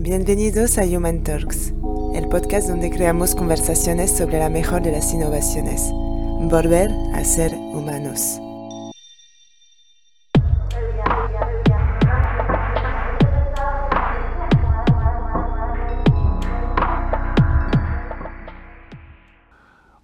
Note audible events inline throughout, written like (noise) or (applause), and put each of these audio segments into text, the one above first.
Bienvenidos a Human Talks, el podcast donde creamos conversaciones sobre la mejor de las innovaciones. Volver a ser humanos.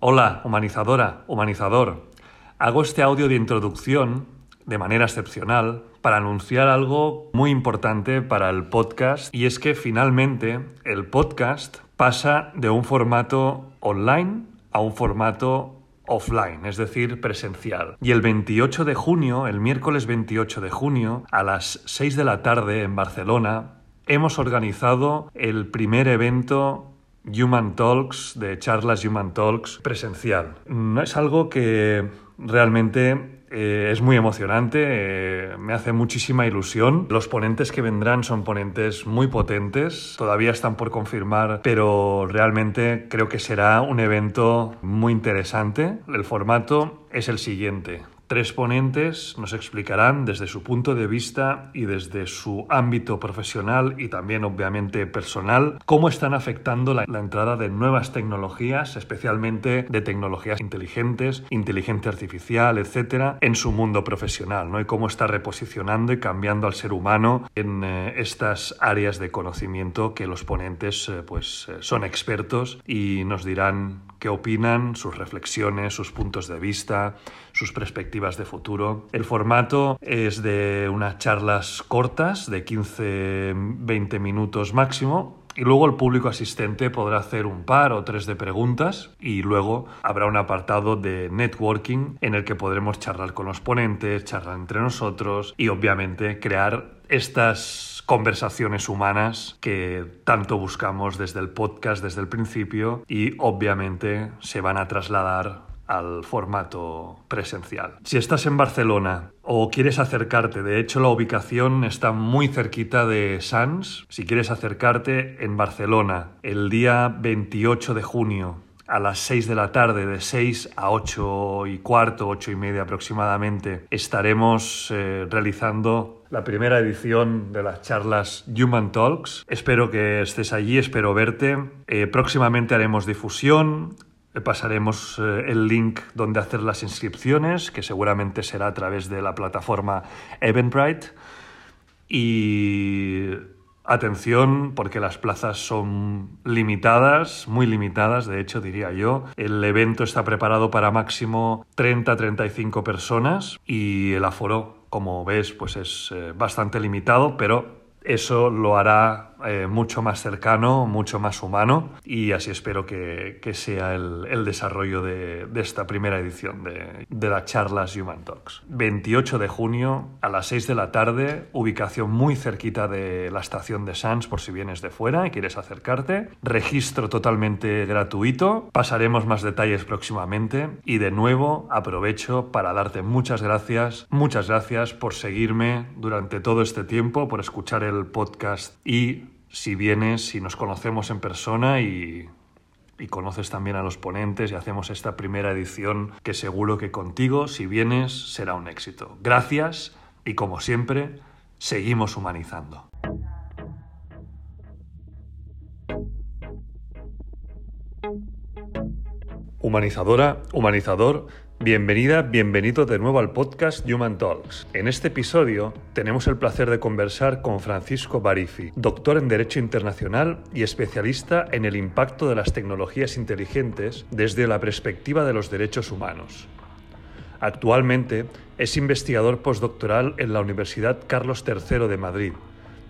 Hola, humanizadora, humanizador. Hago este audio de introducción de manera excepcional para anunciar algo muy importante para el podcast y es que finalmente el podcast pasa de un formato online a un formato offline, es decir, presencial. Y el 28 de junio, el miércoles 28 de junio, a las 6 de la tarde en Barcelona, hemos organizado el primer evento Human Talks, de charlas Human Talks presencial. No es algo que realmente eh, es muy emocionante, eh, me hace muchísima ilusión. Los ponentes que vendrán son ponentes muy potentes, todavía están por confirmar, pero realmente creo que será un evento muy interesante. El formato es el siguiente. Tres ponentes nos explicarán desde su punto de vista y desde su ámbito profesional y también obviamente personal cómo están afectando la, entrada de nuevas tecnologías, especialmente de tecnologías inteligentes, inteligencia artificial, etcétera, en su mundo profesional, ¿no? Y cómo está reposicionando y cambiando al ser humano en eh, estas áreas de conocimiento que los ponentes eh, pues eh, son expertos y nos dirán qué opinan, sus reflexiones, sus puntos de vista, sus perspectivas de futuro. El formato es de unas charlas cortas, de 15-20 minutos máximo, y luego el público asistente podrá hacer un par o tres de preguntas y luego habrá un apartado de networking en el que podremos charlar con los ponentes, charlar entre nosotros y obviamente crear estas conversaciones humanas que tanto buscamos desde el podcast, desde el principio y obviamente se van a trasladar al formato presencial. Si estás en Barcelona o quieres acercarte, de hecho la ubicación está muy cerquita de Sans, si quieres acercarte en Barcelona el día 28 de junio a las 6 de la tarde, de 6 a 8 y cuarto, 8 y media aproximadamente, estaremos eh, realizando la primera edición de las charlas Human Talks. Espero que estés allí, espero verte. Eh, próximamente haremos difusión, eh, pasaremos el link donde hacer las inscripciones, que seguramente será a través de la plataforma Eventbrite. Y Atención porque las plazas son limitadas, muy limitadas, de hecho diría yo. El evento está preparado para máximo 30-35 personas y el aforo, como ves, pues es eh, bastante limitado, pero eso lo hará eh, mucho más cercano, mucho más humano y así espero que, sea el, desarrollo de, esta primera edición de, de las charlas Human Talks. 28 de junio a las 6 de la tarde, ubicación muy cerquita de la estación de Sans por si vienes de fuera y quieres acercarte. Registro totalmente gratuito. Pasaremos más detalles próximamente y de nuevo aprovecho para darte muchas gracias, muchas gracias por seguirme durante todo este tiempo, por escuchar el podcast y si vienes, si nos conocemos en persona y, y conoces también a los ponentes y hacemos esta primera edición que seguro que contigo, si vienes, será un éxito. Gracias y como siempre, seguimos humanizando. Humanizadora, humanizador, Bienvenida, bienvenido de nuevo al podcast Human Talks. En este episodio tenemos el placer de conversar con Francisco Barifi, doctor en Derecho Internacional y especialista en el impacto de las tecnologías inteligentes desde la perspectiva de los derechos humanos. Actualmente es investigador postdoctoral en la Universidad Carlos III de Madrid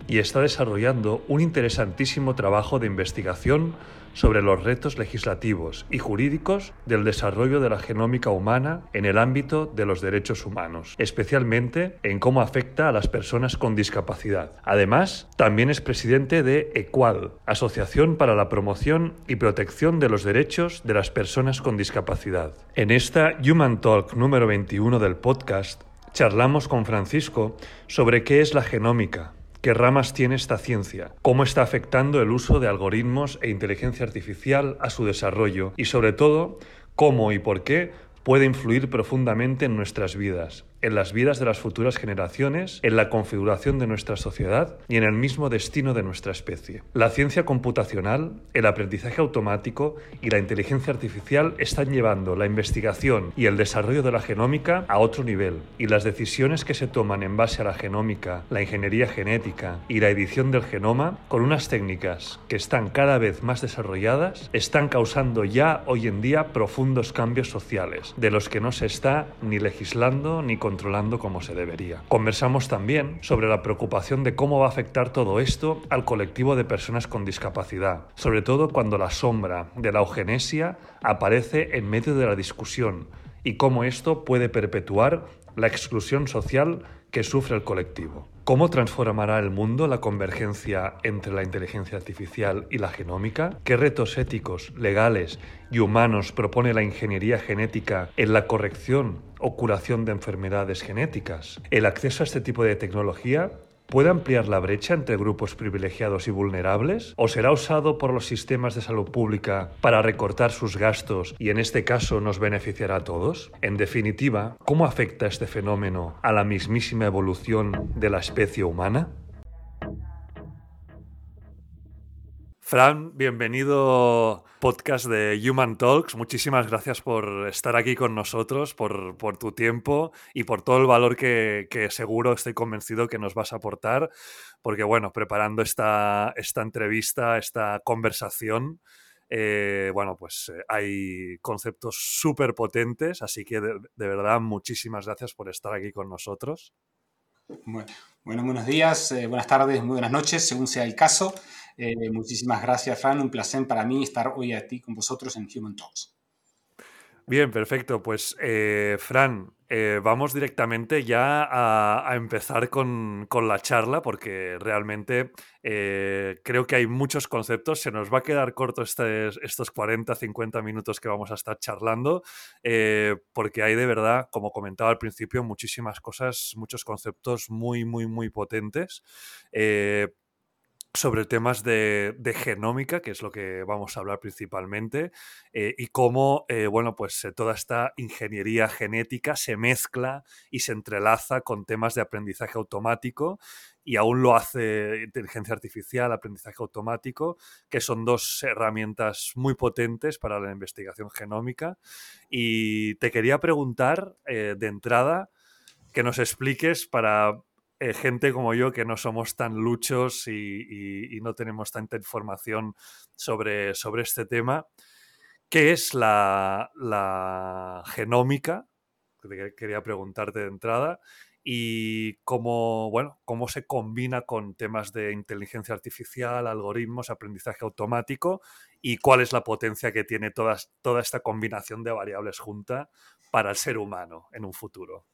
y está desarrollando un interesantísimo trabajo de investigación sobre los retos legislativos y jurídicos del desarrollo de la genómica humana en el ámbito de los derechos humanos, especialmente en cómo afecta a las personas con discapacidad. Además, también es presidente de EQUAL, Asociación para la Promoción y Protección de los Derechos de las Personas con Discapacidad. En esta Human Talk número 21 del podcast, charlamos con Francisco sobre qué es la genómica, qué ramas tiene esta ciencia, cómo está afectando el uso de algoritmos e inteligencia artificial a su desarrollo y sobre todo cómo y por qué puede influir profundamente en nuestras vidas en las vidas de las futuras generaciones, en la configuración de nuestra sociedad y en el mismo destino de nuestra especie. La ciencia computacional, el aprendizaje automático y la inteligencia artificial están llevando la investigación y el desarrollo de la genómica a otro nivel y las decisiones que se toman en base a la genómica, la ingeniería genética y la edición del genoma, con unas técnicas que están cada vez más desarrolladas, están causando ya hoy en día profundos cambios sociales, de los que no se está ni legislando ni controlando como se debería. Conversamos también sobre la preocupación de cómo va a afectar todo esto al colectivo de personas con discapacidad, sobre todo cuando la sombra de la eugenesia aparece en medio de la discusión y cómo esto puede perpetuar la exclusión social que sufre el colectivo. ¿Cómo transformará el mundo la convergencia entre la inteligencia artificial y la genómica? ¿Qué retos éticos, legales y humanos propone la ingeniería genética en la corrección o curación de enfermedades genéticas? ¿El acceso a este tipo de tecnología ¿Puede ampliar la brecha entre grupos privilegiados y vulnerables? ¿O será usado por los sistemas de salud pública para recortar sus gastos y en este caso nos beneficiará a todos? En definitiva, ¿cómo afecta este fenómeno a la mismísima evolución de la especie humana? Fran, bienvenido podcast de Human Talks. Muchísimas gracias por estar aquí con nosotros, por, tu tiempo y por todo el valor que, seguro estoy convencido que nos vas a aportar, porque bueno, preparando esta, entrevista, esta conversación, eh, bueno, pues eh, hay conceptos súper potentes, así que de, verdad muchísimas gracias por estar aquí con nosotros. Bueno, buenos días, eh, buenas tardes, muy buenas noches, según sea el caso. Eh, muchísimas gracias, Fran. Un placer para mí estar hoy aquí con vosotros en Human Talks. Bien, perfecto. Pues, eh, Fran, eh, vamos directamente ya a, empezar con, la charla porque realmente creo que hay muchos conceptos. Se nos va a quedar corto este, estos 40, 50 minutos que vamos a estar charlando porque hay de verdad, como comentaba al principio, muchísimas cosas, muchos conceptos muy, muy, muy potentes sobre temas de, genómica, que es lo que vamos a hablar principalmente, eh, y cómo, eh, bueno, pues eh, toda esta ingeniería genética se mezcla y se entrelaza con temas de aprendizaje automático, y aún lo hace inteligencia artificial, aprendizaje automático, que son dos herramientas muy potentes para la investigación genómica. Y te quería preguntar de entrada que nos expliques para eh, gente como yo que no somos tan luchos y, no tenemos tanta información sobre, sobre este tema. ¿Qué es la, genómica? Quería preguntarte de entrada. Y cómo, bueno, cómo se combina con temas de inteligencia artificial, algoritmos, aprendizaje automático y cuál es la potencia que tiene toda esta combinación de variables junta para el ser humano en un futuro.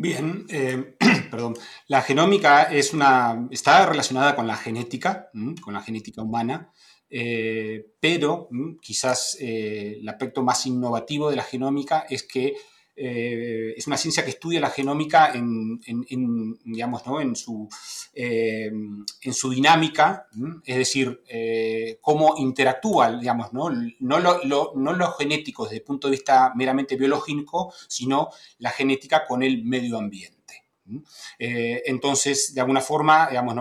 Bien, eh, perdón. La genómica está relacionada con la genética, con la genética humana, eh, pero quizás eh, el aspecto más innovativo de la genómica es que eh, es una ciencia que estudia la genómica en, digamos, en, su, en su dinámica, es decir, cómo interactúa, digamos, ¿no? No, lo, desde el punto de vista meramente biológico, sino la genética con el medio ambiente. Entonces, de alguna forma, digamos,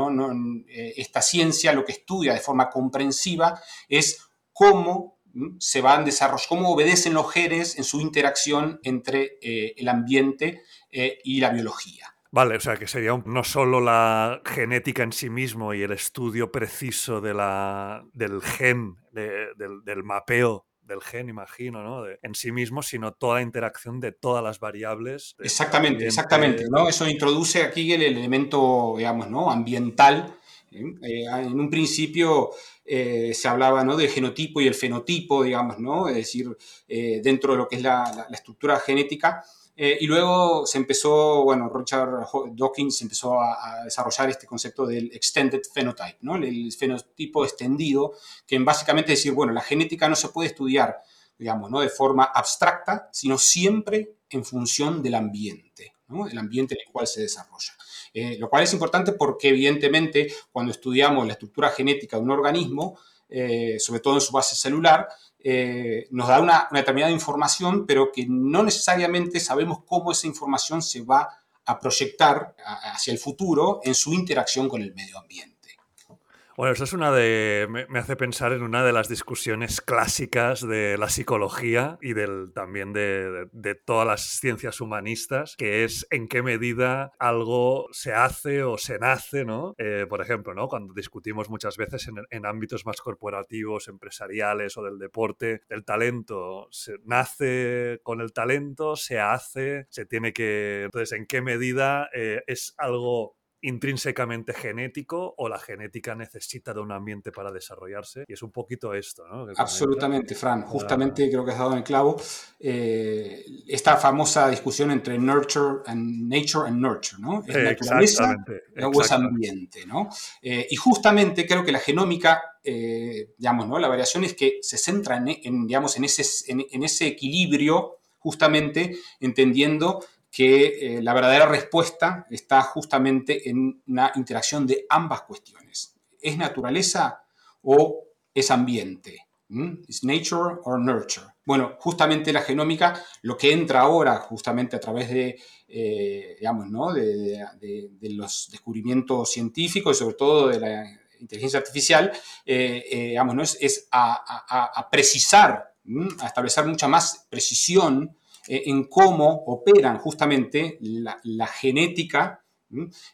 esta ciencia lo que estudia de forma comprensiva es cómo se van desarrollando, cómo obedecen los genes en su interacción entre eh, el ambiente eh, y la biología. Vale, o sea que sería no solo la genética en sí mismo y el estudio preciso de la, del gen, del, mapeo del gen, imagino, ¿no? en sí mismo, sino toda la interacción de todas las variables. Exactamente, exactamente. ¿no? Eso introduce aquí el elemento, digamos, ¿no? ambiental. ¿eh? en un principio eh, se hablaba ¿no? del genotipo y el fenotipo, digamos, ¿no? es decir, eh, dentro de lo que es la, estructura genética. Eh, y luego se empezó, bueno, Richard Dawkins empezó a, desarrollar este concepto del extended phenotype, ¿no? el fenotipo extendido, que básicamente es decir, bueno, la genética no se puede estudiar, digamos, ¿no? de forma abstracta, sino siempre en función del ambiente, ¿no? el ambiente en el cual se desarrolla. Eh, lo cual es importante porque evidentemente cuando estudiamos la estructura genética de un organismo, eh, sobre todo en su base celular, eh, nos da una, determinada información, pero que no necesariamente sabemos cómo esa información se va a proyectar hacia el futuro en su interacción con el medio ambiente. Bueno, eso es una de. Me, hace pensar en una de las discusiones clásicas de la psicología y del, también de, todas las ciencias humanistas, que es en qué medida algo se hace o se nace, ¿no? Eh, por ejemplo, ¿no? Cuando discutimos muchas veces en, ámbitos más corporativos, empresariales o del deporte, el talento se nace con el talento, se hace, se tiene que. Entonces, ¿en qué medida eh, es algo intrínsecamente genético o la genética necesita de un ambiente para desarrollarse. Y es un poquito esto, ¿no? Absolutamente, Fran. Justamente creo que has dado en el clavo eh, esta famosa discusión entre nurture and nature and nurture, ¿no? Es naturaleza o es ambiente, ¿no? Eh, y justamente creo que la genómica, eh, digamos, ¿no? La variación es que se centra en, digamos, en ese, en ese equilibrio justamente entendiendo que eh, la verdadera respuesta está justamente en una interacción de ambas cuestiones. ¿Es naturaleza o es ambiente? ¿Mm? ¿Es nature or nurture? Bueno, justamente la genómica, lo que entra ahora justamente a través de, eh, digamos, ¿no? de, los descubrimientos científicos y sobre todo de la inteligencia artificial, eh, digamos, ¿no? es, a, precisar, a establecer mucha más precisión eh, en cómo operan justamente la, genética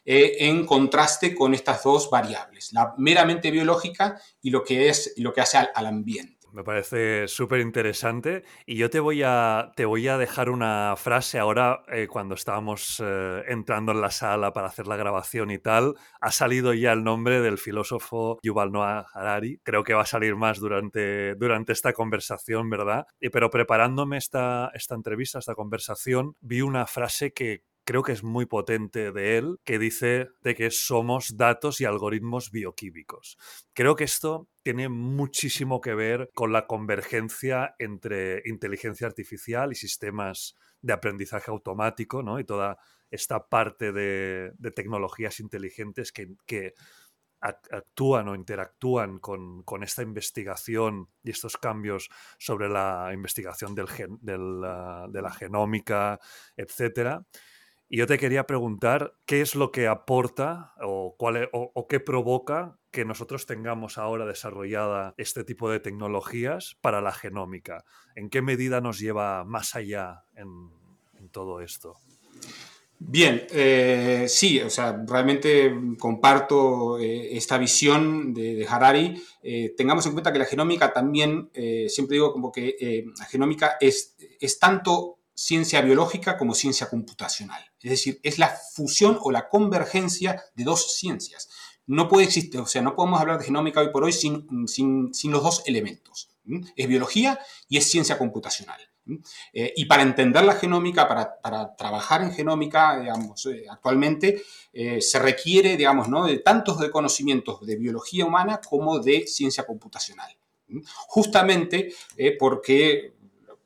eh, en contraste con estas dos variables, la meramente biológica y lo que, es, lo que hace al ambiente. Me parece súper interesante y yo te voy, a, te voy a dejar una frase ahora eh, cuando estábamos eh, entrando en la sala para hacer la grabación y tal. Ha salido ya el nombre del filósofo Yuval Noah Harari. Creo que va a salir más durante, durante esta conversación, ¿verdad? Y, pero preparándome esta, esta entrevista, esta conversación, vi una frase que, creo que es muy potente de él, que dice de que somos datos y algoritmos bioquímicos. Creo que esto tiene muchísimo que ver con la convergencia entre inteligencia artificial y sistemas de aprendizaje automático, ¿no? Y toda esta parte de, tecnologías inteligentes que, actúan o interactúan con, esta investigación y estos cambios sobre la investigación del de la genómica, etcétera. Y yo te quería preguntar qué es lo que aporta o, e, o, qué provoca que nosotros tengamos ahora desarrollada este tipo de tecnologías para la genómica. ¿En qué medida nos lleva más allá en, todo esto? Bien, eh, sí, o sea, realmente comparto eh, esta visión de, Harari. Eh, tengamos en cuenta que la genómica también, siempre digo como que la genómica es, es tanto ciencia biológica como ciencia computacional. Es decir, es la fusión o la convergencia de dos ciencias. No puede existir, o sea, no podemos hablar de genómica hoy por hoy sin, sin, los dos elementos. Es biología y es ciencia computacional. Eh, y para entender la genómica, para, para trabajar en genómica, digamos, eh, actualmente eh, se requiere, digamos, ¿no? de tantos de conocimientos de biología humana como de ciencia computacional. Justamente porque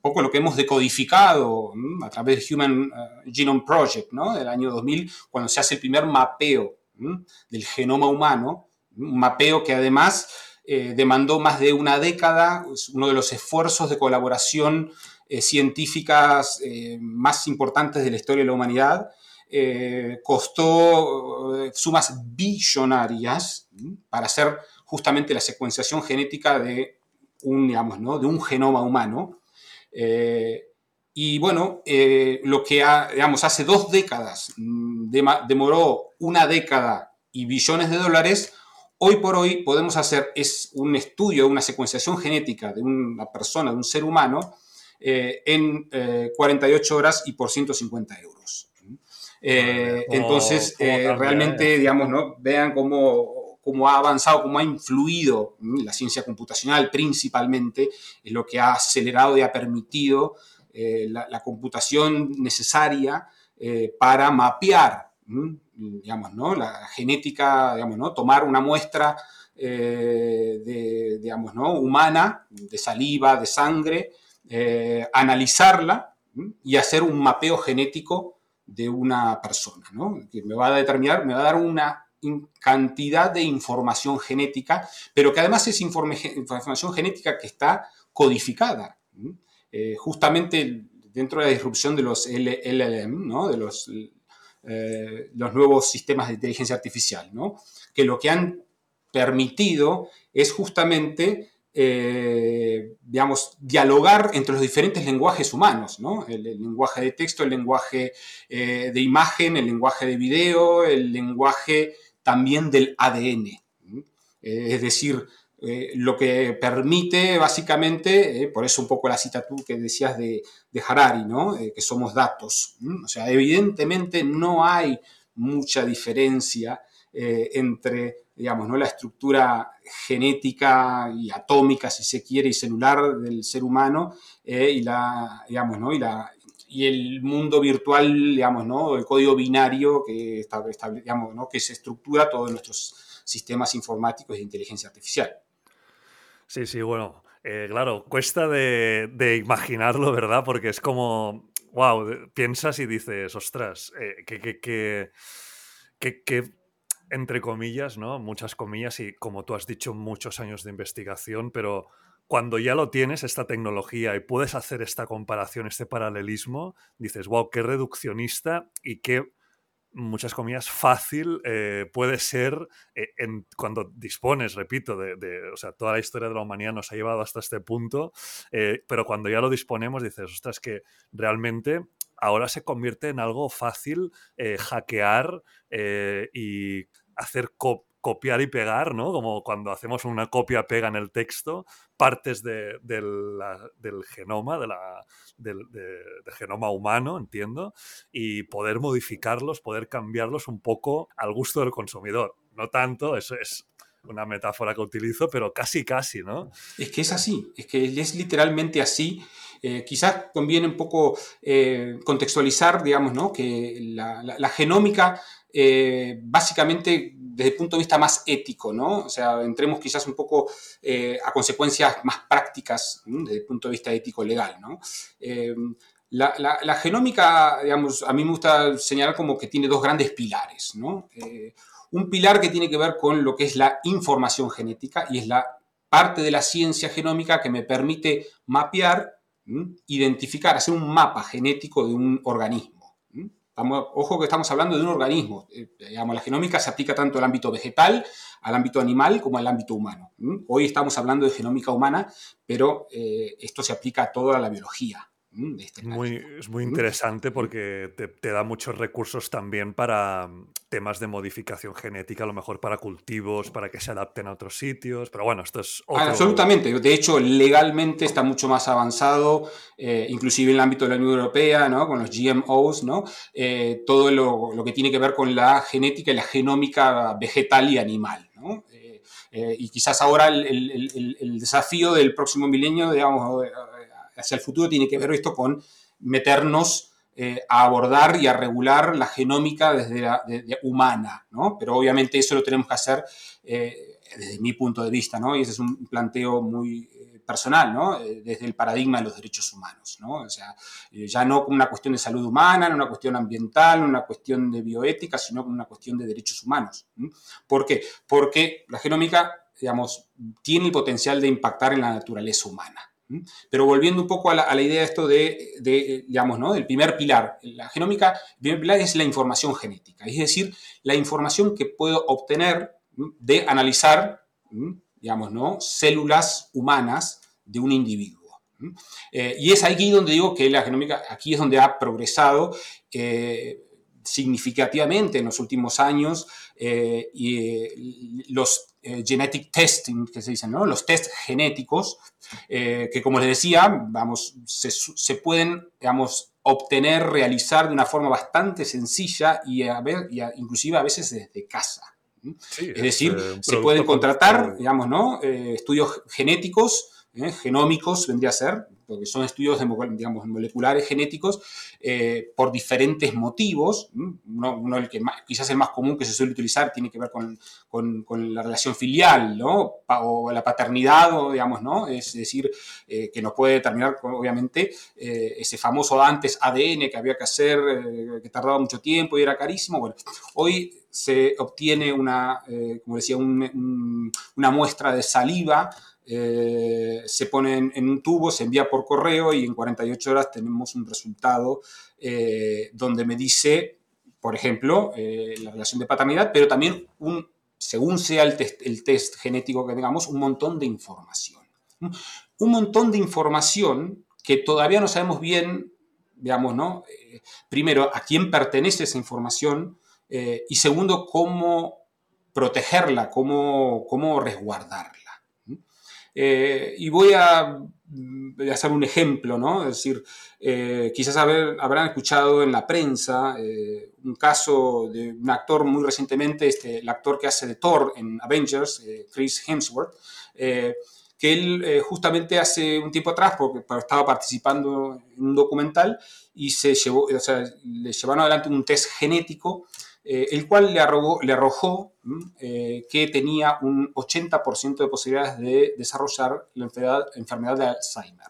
poco lo que hemos decodificado a través del Human eh, Genome Project ¿no? del año 2000, cuando se hace el primer mapeo del genoma humano, un mapeo que además eh, demandó más de una década, es uno de los esfuerzos de colaboración eh, científicas más importantes de la historia de la humanidad. costó sumas billonarias para hacer justamente la secuenciación genética de un, digamos, ¿no? de un genoma humano. Eh, y bueno, eh, lo que, digamos, hace dos décadas mm, demoró una década y billones de dólares, hoy por hoy podemos hacer es un estudio, una secuenciación genética de una persona, de un ser humano, eh, en 48 horas y por 150 euros. entonces, realmente, digamos, ¿no? vean cómo cómo ha avanzado, cómo ha influido la ciencia computacional principalmente, es lo que ha acelerado y ha permitido eh, la, computación necesaria eh, para mapear, digamos, ¿no? la genética, digamos, ¿no? tomar una muestra eh, de, digamos, ¿no? humana, de saliva, de sangre, analizarla y hacer un mapeo genético de una persona, ¿no? que me va a determinar, me va a dar una cantidad de información genética, pero que además es información genética que está codificada. justamente dentro de la disrupción de los LLM, de los, los nuevos sistemas de inteligencia artificial, que lo que han permitido es justamente eh, digamos, dialogar entre los diferentes lenguajes humanos, ¿no? El, lenguaje de texto, el lenguaje eh, de imagen, el lenguaje de video, el lenguaje también del ADN. Eh, es decir, lo que permite básicamente, por eso un poco la cita tú que decías de, Harari, ¿no? que somos datos. O sea, evidentemente no hay mucha diferencia entre digamos, ¿no? la estructura genética y atómica, si se quiere, y celular del ser humano eh, y, la, digamos, ¿no? y, la, y el mundo virtual, digamos, ¿no? el código binario que, está, digamos, ¿no? que se estructura todos nuestros sistemas informáticos de inteligencia artificial. Sí, sí, bueno, eh, claro, cuesta de, de, imaginarlo, ¿verdad? Porque es como, wow, piensas y dices, ostras, eh, que, que, que, que entre comillas, ¿no? Muchas comillas y como tú has dicho, muchos años de investigación, pero cuando ya lo tienes, esta tecnología, y puedes hacer esta comparación, este paralelismo, dices, wow, qué reduccionista y qué, muchas comillas, fácil eh, puede ser eh, cuando dispones, repito, de, o sea, toda la historia de la humanidad nos ha llevado hasta este punto, eh, pero cuando ya lo disponemos, dices, ostras, que realmente ahora se convierte en algo fácil hackear y hacer copiar y pegar, ¿no? Como cuando hacemos una copia-pega en el texto, partes del genoma, de del, genoma humano, entiendo, y poder modificarlos, poder cambiarlos un poco al gusto del consumidor. No tanto, eso es una metáfora que utilizo, pero casi, casi, ¿no? Es que es así, es que es literalmente así. Eh, quizás conviene un poco eh, contextualizar, digamos, ¿no? que la, genómica, eh, básicamente, desde el punto de vista más ético, ¿no? O sea, entremos quizás un poco a consecuencias más prácticas desde el punto de vista ético-legal, ¿no? La, la, genómica, digamos, a mí me gusta señalar como que tiene dos grandes pilares, ¿no? un pilar que tiene que ver con lo que es la información genética y es la parte de la ciencia genómica que me permite mapear, identificar, hacer un mapa genético de un organismo. Ojo que estamos hablando de un organismo. Eh, digamos, la genómica se aplica tanto al ámbito vegetal, al ámbito animal, como al ámbito humano. Hoy estamos hablando de genómica humana, pero eh, esto se aplica a toda la biología. Este muy, es muy interesante porque te, da muchos recursos también para mm, temas de modificación genética, a lo mejor para cultivos, para que se adapten a otros sitios, pero bueno, esto es... Absolutamente, de hecho legalmente está mucho más avanzado, eh, inclusive en el ámbito de la Unión Europea, ¿no? con los GMOs, ¿no? Eh, todo lo, que tiene que ver con la genética y la genómica vegetal y animal. ¿no? Eh, y quizás ahora el, el, desafío del próximo milenio, digamos, hacia el futuro tiene que ver esto con meternos eh, a abordar y a regular la genómica desde la humana, ¿no? Pero obviamente eso lo tenemos que hacer eh, desde mi punto de vista, ¿no? Y ese es un planteo muy eh, personal, ¿no? desde el paradigma de los derechos humanos, ¿no? O sea, ya no como una cuestión de salud humana, no una cuestión ambiental, no una cuestión de bioética, sino como una cuestión de derechos humanos. ¿Por qué? Porque la genómica, digamos, tiene el potencial de impactar en la naturaleza humana. Pero volviendo un poco a la, idea de esto de, digamos, ¿no? Del primer pilar. La genómica, es la información genética, es decir, la información que puedo obtener de analizar, digamos, ¿no? Células humanas de un individuo. Eh, y es aquí donde digo que la genómica, aquí es donde ha progresado eh, significativamente en los últimos años eh, y los eh, genetic testing, que se dicen, ¿no? los test genéticos, eh, que como les decía, vamos, se, pueden, digamos, obtener, realizar de una forma bastante sencilla y, a ver, y inclusive a veces desde casa. es decir, se pueden contratar, digamos, ¿no? estudios genéticos, genómicos vendría a ser, porque son estudios digamos, moleculares genéticos eh, por diferentes motivos. Uno, el que quizás el más común que se suele utilizar tiene que ver con, la relación filial, ¿no? o la paternidad, o, digamos, ¿no? Es decir, eh, que nos puede determinar, obviamente, eh, ese famoso antes ADN que había que hacer, que tardaba mucho tiempo y era carísimo. Bueno, hoy se obtiene una, como decía, una muestra de saliva se pone en, un tubo, se envía por correo y en 48 horas tenemos un resultado donde me dice, por ejemplo, la relación de paternidad, pero también según sea el test, genético que tengamos, un montón de información. Un montón de información que todavía no sabemos bien, digamos, ¿no? Eh, primero, a quién pertenece esa información eh, y segundo, cómo protegerla, cómo, cómo resguardarla. Eh, y voy a, hacer un ejemplo, ¿no? Es decir, quizás habrán escuchado en la prensa un caso de un actor muy recientemente, este, el actor que hace de Thor en Avengers, Chris Hemsworth, que él eh, justamente hace un tiempo atrás, porque estaba participando en un documental y se llevó, o sea, le llevaron adelante un test genético, eh, el cual le, le arrojó eh, que tenía un 80% de posibilidades de desarrollar la enfermedad, enfermedad de Alzheimer,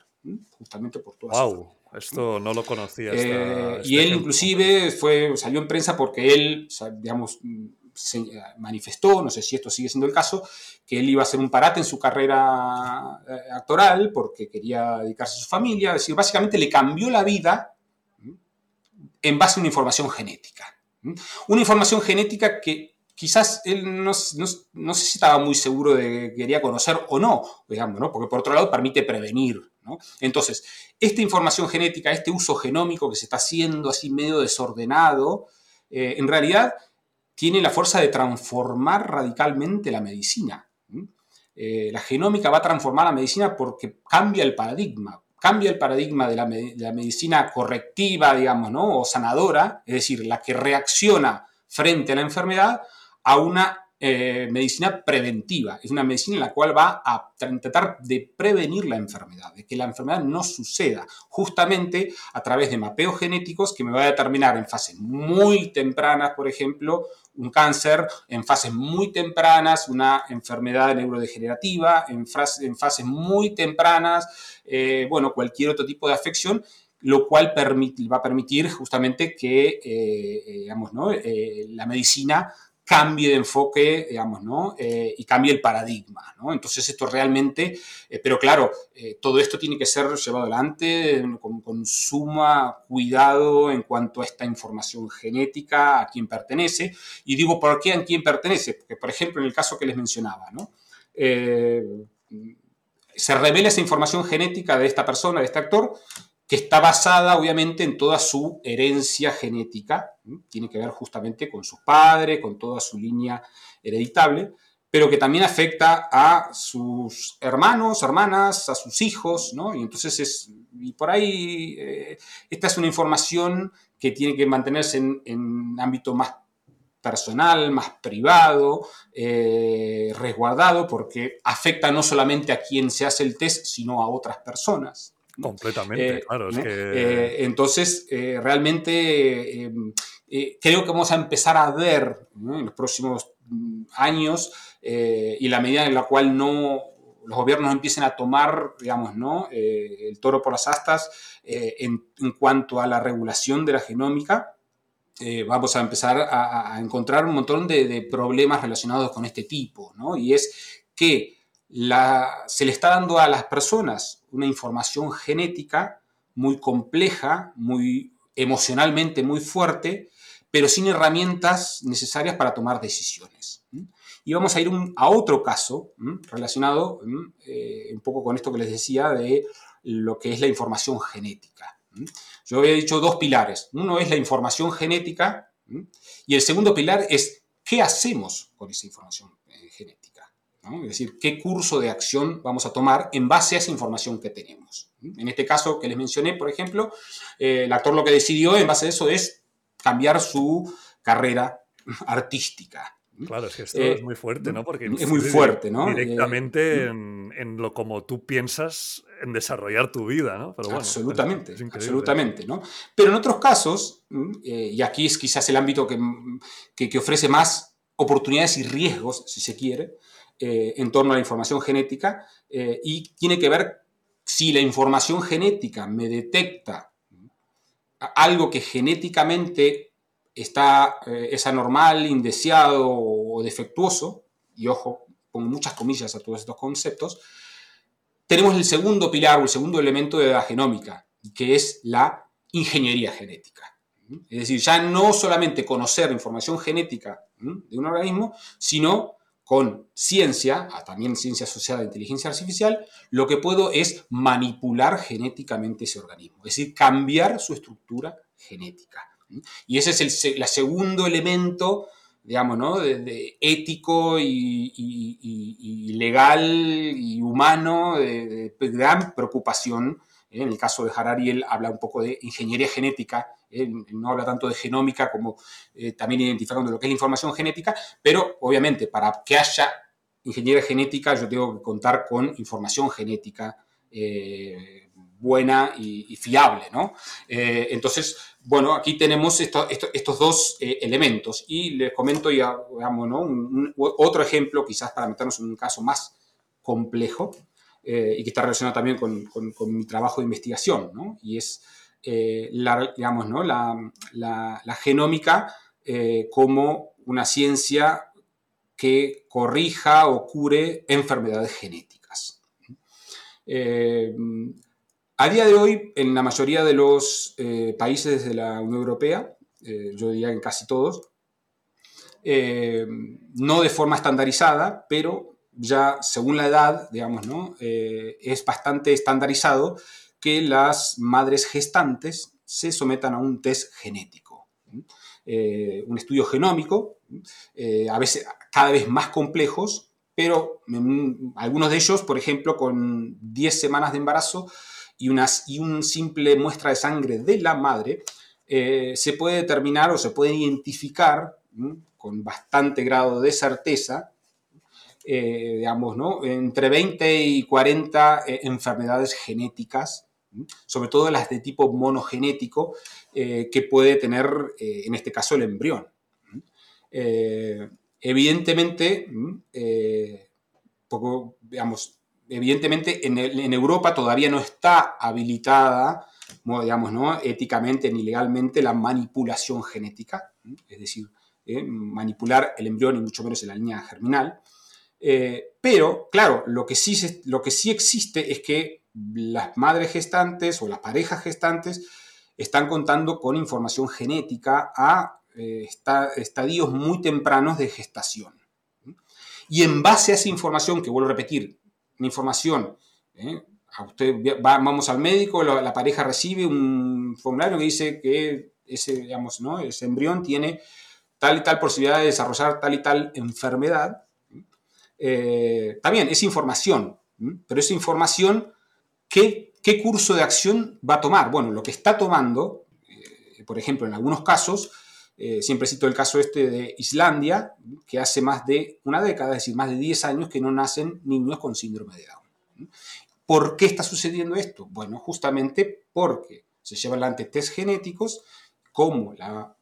justamente por todo wow. Esto no lo conocía. Este y él inclusive fue, salió en prensa porque él, digamos, se manifestó, no sé si esto sigue siendo el caso, que él iba a hacer un parate en su carrera eh, actoral porque quería dedicarse a su familia, es decir, básicamente le cambió la vida en base a una información genética. Una información genética que quizás él no, sé si estaba muy seguro de que quería conocer o no, digamos, ¿no? porque por otro lado permite prevenir. Entonces, esta información genética, este uso genómico que se está haciendo así medio desordenado, eh, en realidad tiene la fuerza de transformar radicalmente la medicina. Eh, la genómica va a transformar la medicina porque cambia el paradigma, cambia el paradigma de la, medicina correctiva, digamos, ¿no? o sanadora, es decir, la que reacciona frente a la enfermedad, a una eh, medicina preventiva. Es una medicina en la cual va a tratar de prevenir la enfermedad, de que la enfermedad no suceda, justamente a través de mapeos genéticos que me va a determinar en fases muy tempranas, por ejemplo, un cáncer, en fases muy tempranas, una enfermedad neurodegenerativa, en, en fases muy tempranas, eh, bueno, cualquier otro tipo de afección lo cual va a permitir justamente que, eh, digamos, ¿no? la medicina cambie de enfoque, digamos, ¿no? Eh, y cambie el paradigma, ¿no? Entonces esto realmente, eh, pero claro, eh, todo esto tiene que ser llevado adelante con, con, suma cuidado en cuanto a esta información genética, a quién pertenece. Y digo, ¿por qué a quién pertenece? Porque, por ejemplo, en el caso que les mencionaba, ¿no? se revela esa información genética de esta persona, de este actor, que está basada obviamente en toda su herencia genética, tiene que ver justamente con sus padres, con toda su línea hereditable, pero que también afecta a sus hermanos, hermanas, a sus hijos, ¿no? Y entonces es, y por ahí, eh, esta es una información que tiene que mantenerse en, ámbito más personal, más privado, eh, resguardado, porque afecta no solamente a quien se hace el test, sino a otras personas. Completamente, eh, claro. Eh, entonces, eh, realmente creo que vamos a empezar a ver en los próximos mm, años y la medida en la cual no los gobiernos empiecen a tomar, digamos, ¿no? el toro por las astas en, cuanto a la regulación de la genómica, vamos a empezar a, encontrar un montón de, de, problemas relacionados con este tipo, ¿no? Y es que se le está dando a las personas una información genética muy compleja, muy emocionalmente muy fuerte, pero sin herramientas necesarias para tomar decisiones. Y vamos a ir a otro caso relacionado eh, un poco con esto que les decía de lo que es la información genética. Yo había dicho dos pilares. Uno es la información genética y el segundo pilar es qué hacemos con esa información es decir, qué curso de acción vamos a tomar en base a esa información que tenemos. En este caso que les mencioné, por ejemplo, eh, el actor lo que decidió en base a eso es cambiar su carrera artística. Claro, es que esto es muy fuerte, ¿no? Porque es muy fuerte, ¿no? Directamente eh, en, lo como tú piensas en desarrollar tu vida, ¿no? absolutamente, absolutamente, ¿no? Pero en otros casos, eh, y aquí es quizás el ámbito que, que ofrece más oportunidades y riesgos, si se quiere, eh, en torno a la información genética eh, y tiene que ver si la información genética me detecta algo que genéticamente está, eh, es anormal, indeseado o defectuoso, y ojo, pongo muchas comillas a todos estos conceptos, tenemos el segundo pilar o el segundo elemento de la genómica, que es la ingeniería genética. Es decir, ya no solamente conocer información genética de un organismo, sino con ciencia, ah, también ciencia asociada a inteligencia artificial, lo que puedo es manipular genéticamente ese organismo, es decir, cambiar su estructura genética. Y ese es el segundo elemento, digamos, ¿no? de, ético y, legal y humano, de, gran preocupación. ¿Eh? En el caso de Harari, él habla un poco de ingeniería genética no habla tanto de genómica como eh, también identificando lo que es información genética, pero obviamente para que haya ingeniería genética yo tengo que contar con información genética eh, buena y, fiable, ¿no? Eh, entonces, bueno, aquí tenemos estos dos elementos y les comento ya, otro ejemplo, quizás para meternos en un caso más complejo y que está relacionado también con, mi trabajo de investigación. Y es eh, la, digamos, ¿no? la, genómica eh, como una ciencia que corrija o cure enfermedades genéticas. Eh, a día de hoy, en la mayoría de los países de la Unión Europea, yo diría en casi todos, no de forma estandarizada, pero ya según la edad, digamos, ¿no? es bastante estandarizado que las madres gestantes se sometan a un test genético, eh, un estudio genómico, eh, a veces cada vez más complejos, pero algunos de ellos, por ejemplo, con 10 semanas de embarazo y, unas, y un simple muestra de sangre de la madre, eh, se puede determinar o se puede identificar con bastante grado de certeza digamos, ¿no? entre 20 y 40 enfermedades genéticas sobre todo las de tipo monogenético eh, que puede tener, eh, en este caso, el embrión. Eh, evidentemente, poco, digamos, evidentemente en, Europa todavía no está habilitada, digamos, ¿no? éticamente ni legalmente la manipulación genética, es decir, manipular el embrión y mucho menos en la línea germinal. Pero, claro, lo que, sí, lo que sí existe es que las madres gestantes o las parejas gestantes están contando con información genética a eh, estadios muy tempranos de gestación. Y en base a esa información, que vuelvo a repetir, una información, ¿eh? a usted vamos al médico, la, pareja recibe un formulario que dice que ese, digamos, ¿no? ese embrión tiene tal y tal posibilidad de desarrollar tal y tal enfermedad. Eh, también es información, pero esa información ¿Qué, curso de acción va a tomar? Bueno, lo que está tomando, eh, por ejemplo, en algunos casos, eh, siempre cito el caso este de Islandia, que hace más de una década, es decir, más de 10 años que no nacen niños con síndrome de Down. ¿Por qué está sucediendo esto? Bueno, justamente porque se llevan adelante test genéticos como la,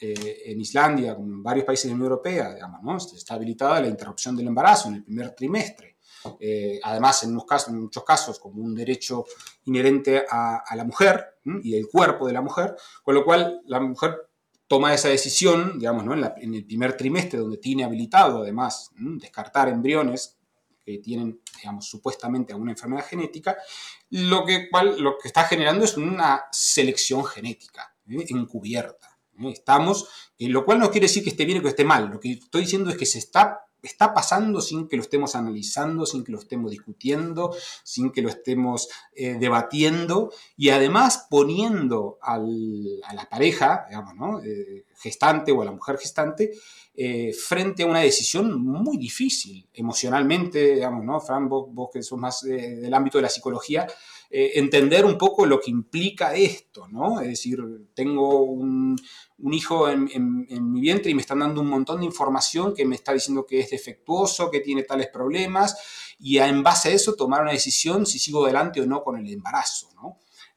eh, en Islandia, como en varios países de la Unión Europea, digamos, está habilitada la interrupción del embarazo en el primer trimestre. Eh, además en, muchos casos como un derecho inherente a, la mujer y del cuerpo de la mujer, con lo cual la mujer toma esa decisión, digamos, en, el primer trimestre, donde tiene habilitado además descartar embriones que tienen, digamos, supuestamente alguna enfermedad genética, lo que, lo que está generando es una selección genética ¿eh? encubierta. Estamos, lo cual no quiere decir que esté bien o que esté mal, lo que estoy diciendo es que se está está pasando sin que lo estemos analizando, sin que lo estemos discutiendo, sin que lo estemos eh, debatiendo y además poniendo a la pareja, digamos, ¿no? Eh, gestante o a la mujer gestante eh, frente a una decisión muy difícil emocionalmente, digamos, ¿no? Fran, vos, vos que sos más del ámbito de la psicología, entender un poco lo que implica esto, ¿no? Es decir, tengo un, un hijo en, mi vientre y me están dando un montón de información que me está diciendo que es defectuoso, que tiene tales problemas, y en base a eso tomar una decisión si sigo adelante o no con el embarazo.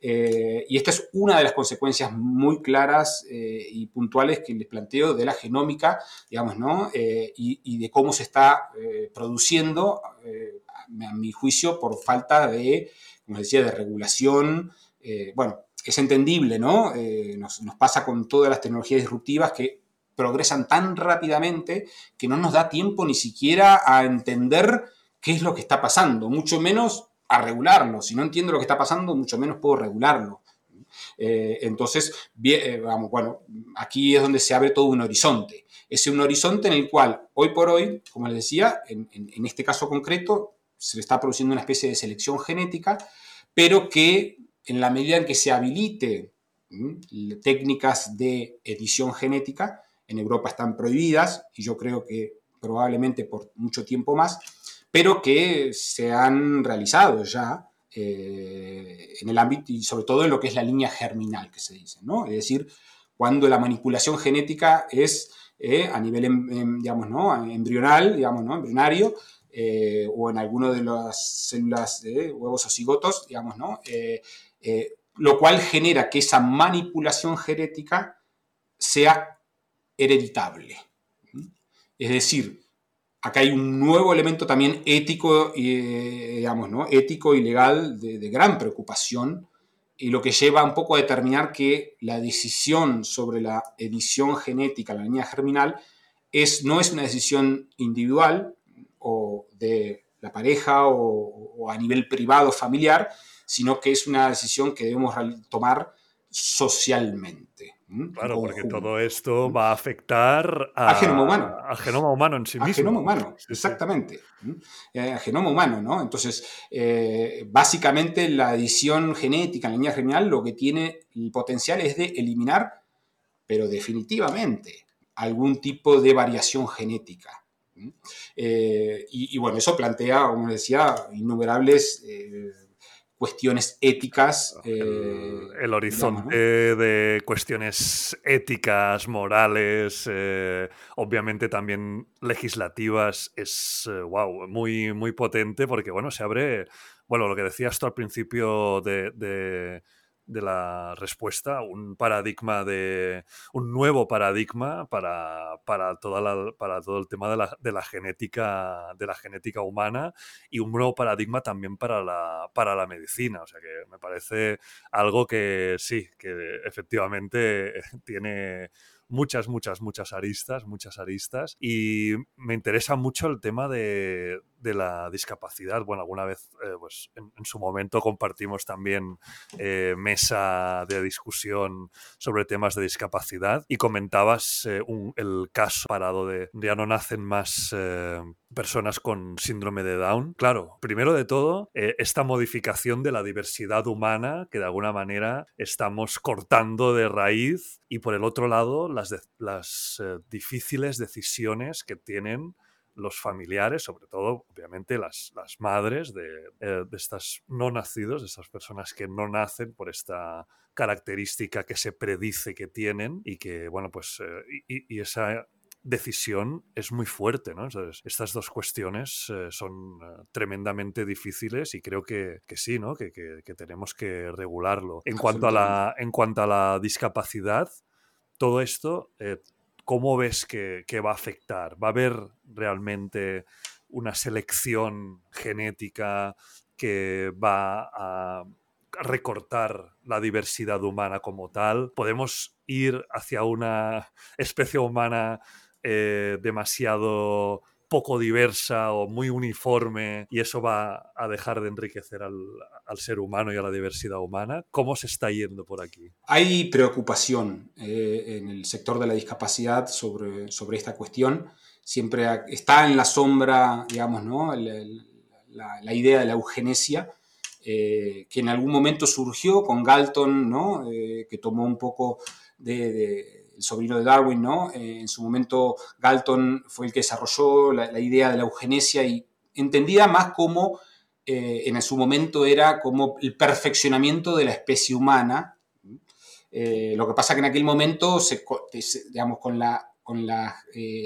Eh, y esta es una de las consecuencias muy claras eh, y puntuales que les planteo de la genómica, digamos, ¿no? Eh, y, de cómo se está produciendo, a mi juicio, por falta de, como decía, de regulación, bueno, es entendible, ¿no? Nos, pasa con todas las tecnologías disruptivas que progresan tan rápidamente que no nos da tiempo ni siquiera a entender qué es lo que está pasando, mucho menos a regularlo. Si no entiendo lo que está pasando, mucho menos puedo regularlo. Eh, entonces, bien, vamos, bueno, aquí es donde se abre todo un horizonte. Es un horizonte en el cual, hoy por hoy, como les decía, en, este caso concreto, se está produciendo una especie de selección genética, pero que en la medida en que se habilite técnicas de edición genética, en Europa están prohibidas y yo creo que probablemente por mucho tiempo más, pero que se han realizado ya eh, en el ámbito y sobre todo en lo que es la línea germinal que se dice, ¿no? Es decir, cuando la manipulación genética es eh, a nivel, em, em, digamos, ¿no? embrional, digamos, ¿no? embrionario, eh, o en alguno de las células de huevos o cigotos, digamos, ¿no? lo cual genera que esa manipulación genética sea hereditable. Es decir, acá hay un nuevo elemento también ético, eh, digamos, ¿no? ético y legal de, gran preocupación, y lo que lleva un poco a determinar que la decisión sobre la edición genética, la línea germinal, es, no es una decisión individual o de la pareja o a nivel privado, familiar, sino que es una decisión que debemos tomar socialmente. Claro, porque todo esto va a afectar a, al genoma humano. Al genoma humano en sí mismo. Al genoma humano, exactamente. Eh, al genoma humano, ¿no? Entonces, eh, básicamente la edición genética en la línea germinal lo que tiene el potencial es de eliminar, pero definitivamente, algún tipo de variación genética. Eh, y, y, bueno, eso plantea, como decía, innumerables cuestiones éticas. el, eh, horizonte de cuestiones éticas, morales, eh, obviamente también legislativas, es wow, eh, muy, muy potente porque bueno, se abre, bueno, lo que decías tú al principio de de la respuesta, un paradigma de. un nuevo paradigma para, para, toda la, para todo el tema de la, de la, genética, de la genética humana y un nuevo paradigma también para la, para la medicina. O sea que me parece algo que sí, que efectivamente tiene muchas, muchas, muchas aristas, muchas aristas. Y me interesa mucho el tema de, de la discapacidad. Bueno, alguna vez, eh, pues en, su momento compartimos también eh, mesa de discusión sobre temas de discapacidad y comentabas eh, el caso parado de ya no nacen más personas con síndrome de Down. Claro, primero de todo, esta modificación de la diversidad humana que de alguna manera estamos cortando de raíz y por el otro lado, las, las difíciles decisiones que tienen los familiares, sobre todo, obviamente, las, las madres de, eh, de estas no nacidos, de estas personas que no nacen por esta característica que se predice que tienen y que, bueno, pues, eh, y, esa decisión es muy fuerte, ¿no? Entonces, estas dos cuestiones eh, son tremendamente difíciles y creo que, que sí, ¿no? Que, que, que, tenemos que regularlo. En cuanto, a la, en cuanto a la discapacidad, todo esto ¿cómo ves que, va a afectar? ¿Va a haber realmente una selección genética que va a recortar la diversidad humana como tal? ¿Podemos ir hacia una especie humana eh, demasiado poco diversa o muy uniforme y eso va a dejar de enriquecer al, ser humano y a la diversidad humana. ¿Cómo se está yendo por aquí? Hay preocupación eh, en el sector de la discapacidad sobre, sobre esta cuestión. Siempre está en la sombra, digamos, ¿no? la, idea de la eugenesia, eh, que en algún momento surgió con Galton, ¿no? Eh, que tomó un poco de el sobrino de Darwin, ¿no? Eh, en su momento Galton fue el que desarrolló la, idea de la eugenesia y entendida más como, eh, en su momento era como el perfeccionamiento de la especie humana. Eh, lo que pasa que en aquel momento, digamos, con la,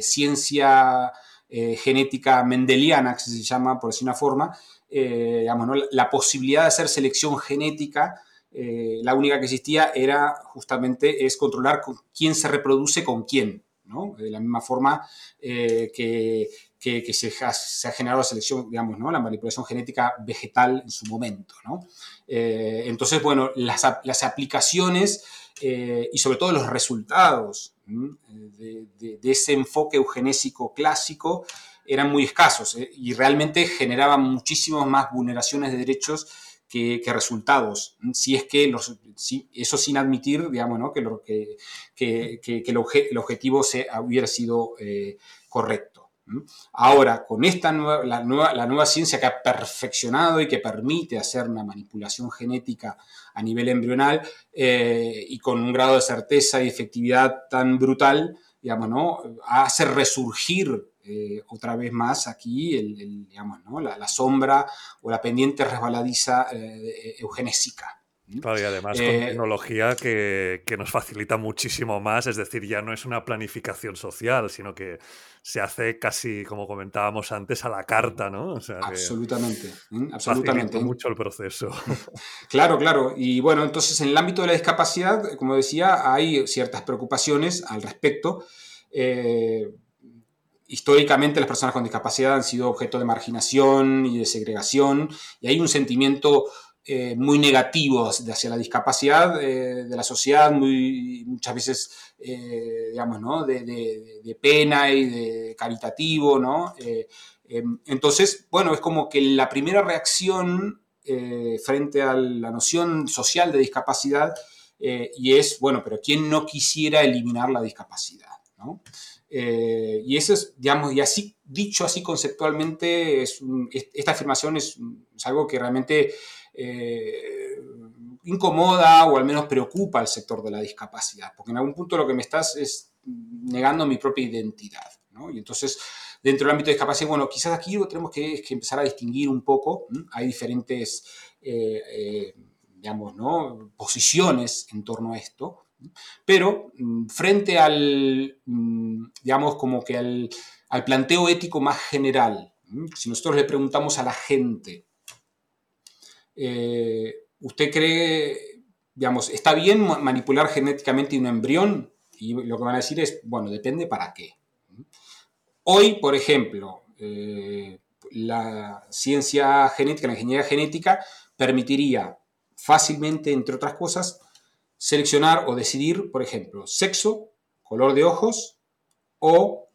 ciencia genética mendeliana, que se llama, por decir una forma, digamos, la posibilidad de hacer selección genética eh, la única que existía era justamente es controlar con quién se reproduce con quién. De la misma forma eh, que, se, ha, generado la selección, digamos, ¿no? La manipulación genética vegetal en su momento. Eh, entonces, bueno, las, aplicaciones y sobre todo los resultados de, de, ese enfoque eugenésico clásico eran muy escasos y realmente generaban muchísimas más vulneraciones de derechos que, resultados, si es que eso sin admitir, digamos, que, lo, que, el, objetivo se, hubiera sido eh, correcto. Ahora, con esta la, nueva, la nueva ciencia que ha perfeccionado y que permite hacer una manipulación genética a nivel embrional eh, y con un grado de certeza y efectividad tan brutal, digamos, ¿no? hace resurgir eh, otra vez más aquí el, digamos, ¿no? la, sombra o la pendiente resbaladiza eh, eugenésica. Claro, y además con eh, tecnología que, nos facilita muchísimo más, es decir, ya no es una planificación social, sino que se hace casi, como comentábamos antes, a la carta, ¿no? absolutamente, absolutamente. mucho el proceso. (laughs) Claro, claro. Y bueno, entonces en el ámbito de la discapacidad, como decía, hay ciertas preocupaciones al respecto. Eh, históricamente las personas con discapacidad han sido objeto de marginación y de segregación, y hay un sentimiento eh, muy negativos de hacia la discapacidad eh, de la sociedad, muchas veces, eh, digamos, ¿no? de, pena y de caritativo, ¿no? Em, entonces, bueno, es como que la primera reacción frente a la noción social de discapacidad y es, bueno, pero ¿quién no quisiera eliminar la discapacidad? ¿no? Y eso es, digamos, y así, dicho así conceptualmente, es esta afirmación es, algo que realmente eh, incomoda o al menos preocupa al sector de la discapacidad, porque en algún punto lo que me estás es negando mi propia identidad. Y entonces, dentro del ámbito de discapacidad, bueno, quizás aquí tenemos que, empezar a distinguir un poco. Hay diferentes, eh, eh, digamos, ¿no? posiciones en torno a esto. Pero mm, frente al, mm, digamos, como que al, planteo ético más general, si nosotros le preguntamos a la gente, eh, ¿usted cree, digamos, está bien manipular genéticamente un embrión? Y lo que van a decir es, bueno, depende para qué. Hoy, por ejemplo, eh, la ciencia genética, la ingeniería genética, permitiría fácilmente, entre otras cosas, seleccionar o decidir, por ejemplo, sexo, color de ojos o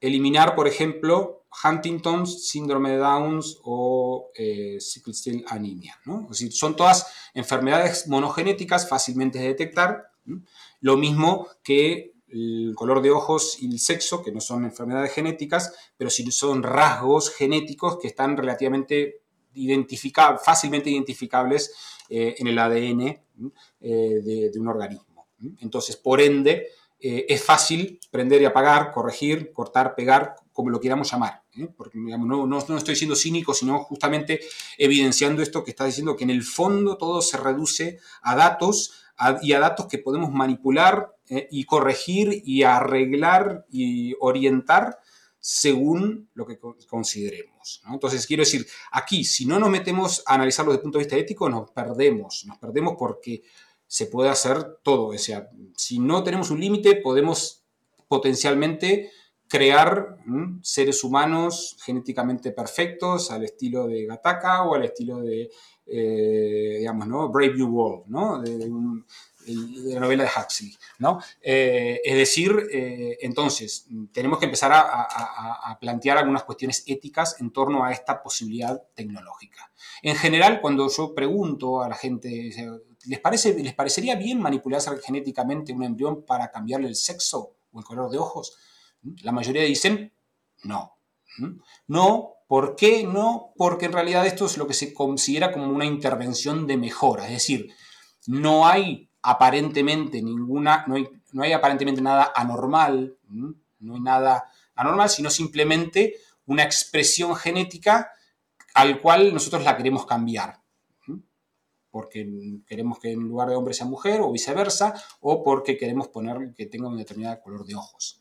eliminar, por ejemplo, Huntington's, síndrome de Downs o eh, sickle cell anemia. ¿no? Es decir, son todas enfermedades monogenéticas fácilmente de detectar. Lo mismo que el color de ojos y el sexo, que no son enfermedades genéticas, pero sí son rasgos genéticos que están relativamente identificables, fácilmente identificables eh, en el ADN eh, de, un organismo. Entonces, por ende, es fácil prender y apagar, corregir, cortar, pegar, como lo queramos llamar. ¿eh? Porque no, no, estoy siendo cínico, sino justamente evidenciando esto que está diciendo, que en el fondo todo se reduce a datos y a datos que podemos manipular ¿eh? y corregir y arreglar y orientar según lo que consideremos. Entonces, quiero decir, aquí, si no nos metemos a analizarlo desde el punto de vista ético, nos perdemos. Nos perdemos porque se puede hacer todo. O sea, si no tenemos un límite, podemos potencialmente crear seres humanos genéticamente perfectos al estilo de Gattaca o al estilo de, eh, digamos, ¿no? Brave New World, ¿no? La novela de Huxley, ¿no? Eh, es decir, eh, entonces, tenemos que empezar a, plantear algunas cuestiones éticas en torno a esta posibilidad tecnológica. En general, cuando yo pregunto a la gente, ¿les, parece, ¿les parecería bien manipular genéticamente un embrión para cambiarle el sexo o el color de ojos? La mayoría dicen no. No, ¿por qué no? Porque en realidad esto es lo que se considera como una intervención de mejora, es decir, no hay aparentemente ninguna, no hay, no hay aparentemente nada anormal, no hay nada anormal, sino simplemente una expresión genética al cual nosotros la queremos cambiar. Porque queremos que en lugar de hombre sea mujer o viceversa, o porque queremos poner que tenga un determinado color de ojos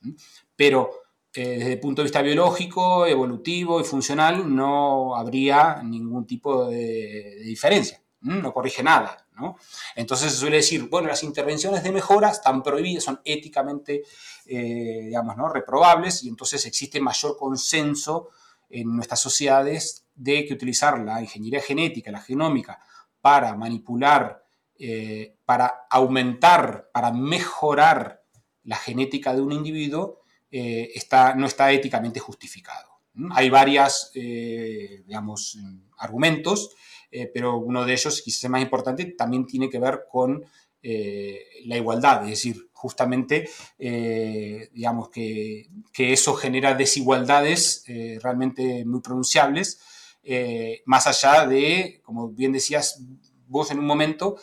pero eh, desde el punto de vista biológico, evolutivo y funcional no habría ningún tipo de, diferencia, no corrige nada. ¿No? Entonces suele decir, bueno, las intervenciones de mejora están prohibidas, son éticamente, eh, digamos, ¿no? reprobables y entonces existe mayor consenso en nuestras sociedades de que utilizar la ingeniería genética, la genómica, para manipular, eh, para aumentar, para mejorar la genética de un individuo, eh, está, no está éticamente justificado. Hay varias, digamos, argumentos, pero uno de ellos, quizás el más importante, también tiene que ver con la igualdad, es decir, justamente, digamos, que, que, eso genera desigualdades realmente muy pronunciables, más allá de, como bien decías vos en un momento,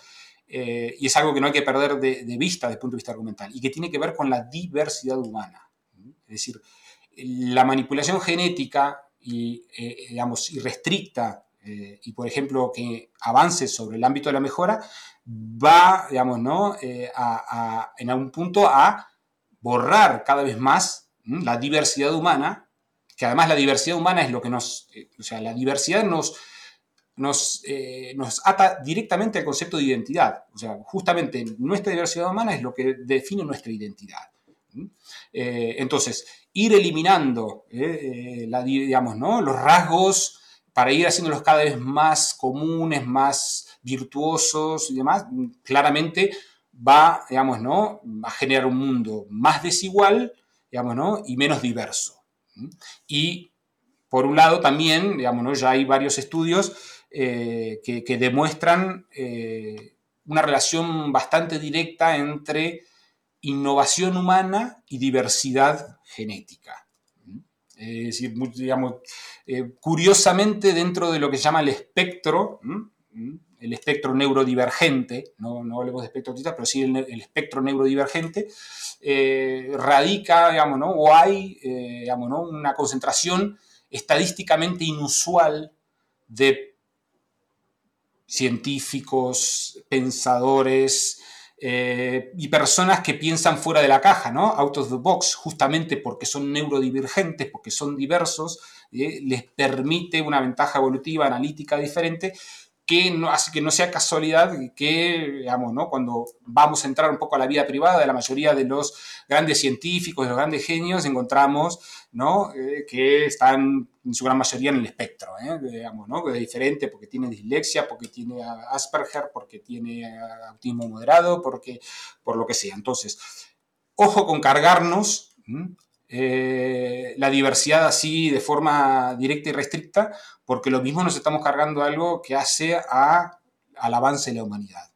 eh, y es algo que no hay que perder de, vista desde el punto de vista argumental, y que tiene que ver con la diversidad humana. Es decir, la manipulación genética y, eh, digamos, irrestricta eh, y, por ejemplo, que avance sobre el ámbito de la mejora, va, digamos, ¿no? en algún punto a borrar cada vez más la diversidad humana, que además la diversidad humana es lo que nos, o sea, la diversidad nos, nos, eh, nos ata directamente al concepto de identidad. O sea, justamente nuestra diversidad humana es lo que define nuestra identidad. Eh, entonces, ir eliminando eh, digamos, ¿no? los rasgos para ir haciéndolos cada vez más comunes, más virtuosos y demás, claramente va, digamos, ¿no? a generar un mundo más desigual digamos, ¿no? y menos diverso. Y por un lado también, digamos, ¿no? ya hay varios estudios eh, que, demuestran eh, una relación bastante directa entre innovación humana y diversidad genética. Es decir, digamos, eh, curiosamente dentro de lo que se llama el espectro, el espectro neurodivergente, no, no hablemos de espectro autista, pero sí el, espectro neurodivergente, radica, digamos, ¿no? o hay digamos, ¿no? una concentración estadísticamente inusual de científicos, pensadores eh, y personas que piensan fuera de la caja, ¿no? Out of the box, justamente porque son neurodivergentes, porque son diversos, eh, les permite una ventaja evolutiva, analítica diferente que no, hace que no sea casualidad que, digamos, ¿no? cuando vamos a entrar un poco a la vida privada de la mayoría de los grandes científicos, de los grandes genios, encontramos ¿no? Eh, que están en su gran mayoría en el espectro, ¿eh? ¿no? es diferente porque tiene dislexia, porque tiene Asperger, porque tiene autismo moderado, porque, por lo que sea. Entonces, ojo con cargarnos eh, la diversidad así de forma directa y restricta, porque lo mismo nos estamos cargando algo que hace a, al avance de la humanidad.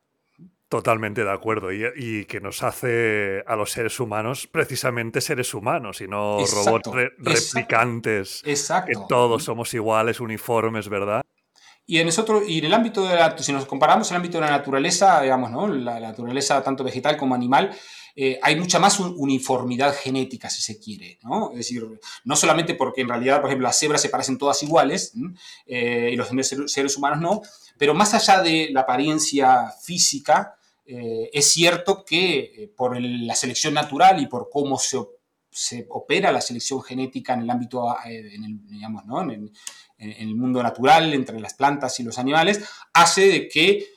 Totalmente de acuerdo. Y, que nos hace a los seres humanos precisamente seres humanos y no robots replicantes. Exacto. Que todos somos iguales, uniformes, ¿verdad? Y en, nosotros, y en el ámbito de la, si nos comparamos el ámbito de la naturaleza, digamos, ¿no? La, la naturaleza tanto vegetal como animal, eh, hay mucha más uniformidad genética, si se quiere, ¿no? Es decir, no solamente porque en realidad, por ejemplo, las cebras se parecen todas iguales eh, y los seres humanos no, pero más allá de la apariencia física, eh, es cierto que por la selección natural y por cómo se, opera la selección genética en el ámbito, en el, digamos, ¿no? en el mundo natural, entre las plantas y los animales, hace de que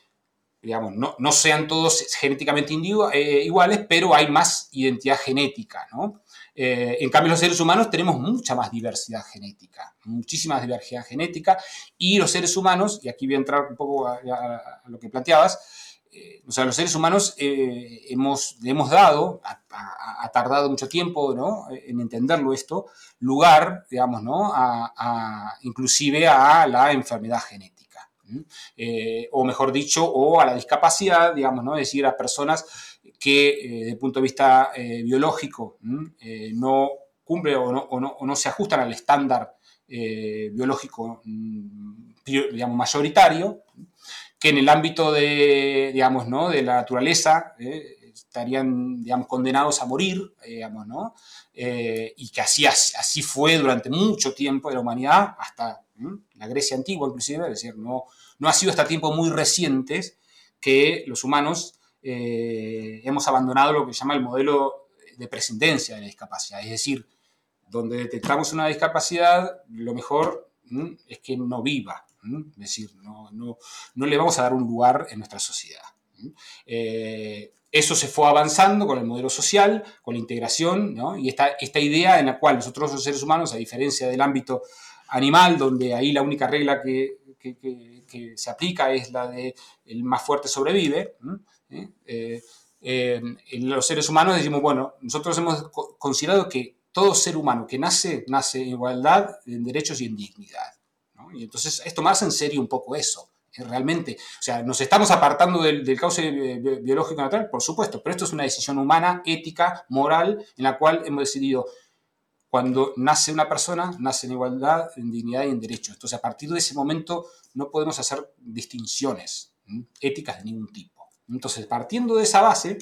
no, sean todos genéticamente eh, iguales, pero hay más identidad genética, ¿no? Eh, en cambio, los seres humanos tenemos mucha más diversidad genética, muchísima diversidad genética, y los seres humanos, y aquí voy a entrar un poco a, lo que planteabas, eh, o sea, los seres humanos hemos, le hemos dado, ha, tardado mucho tiempo ¿no? en entenderlo esto, lugar, digamos, ¿no? inclusive a la enfermedad genética. Eh, o mejor dicho, o a la discapacidad, digamos, ¿no? Es decir, a personas que eh, desde el punto de vista eh, biológico no cumple o no, se ajustan al estándar biológico, mm, digamos, mayoritario, que en el ámbito de, digamos, ¿no? de la naturaleza estarían, digamos, condenados a morir, digamos, ¿no? y que así, así fue durante mucho tiempo de la humanidad, hasta la Grecia antigua inclusive, es decir, no, no ha sido hasta tiempos muy recientes que los humanos eh, hemos abandonado lo que se llama el modelo de prescindencia de la discapacidad, es decir, donde detectamos una discapacidad, lo mejor es que no viva, es decir, no, le vamos a dar un lugar en nuestra sociedad. Eh, eso se fue avanzando con el modelo social, con la integración, y esta, esta idea en la cual nosotros los seres humanos, a diferencia del ámbito animal, donde ahí la única regla que, se aplica es la de el más fuerte sobrevive, ¿Eh? Eh, eh, los seres humanos decimos, bueno, nosotros hemos considerado que todo ser humano que nace, nace en igualdad, en derechos y en dignidad. Y entonces es tomarse en serio un poco eso realmente, o sea, nos estamos apartando del, del cauce biológico natural, por supuesto, pero esto es una decisión humana, ética, moral, en la cual hemos decidido, cuando nace una persona, nace en igualdad, en dignidad y en derechos. Entonces, a partir de ese momento, no podemos hacer distinciones éticas de ningún tipo. Entonces, partiendo de esa base,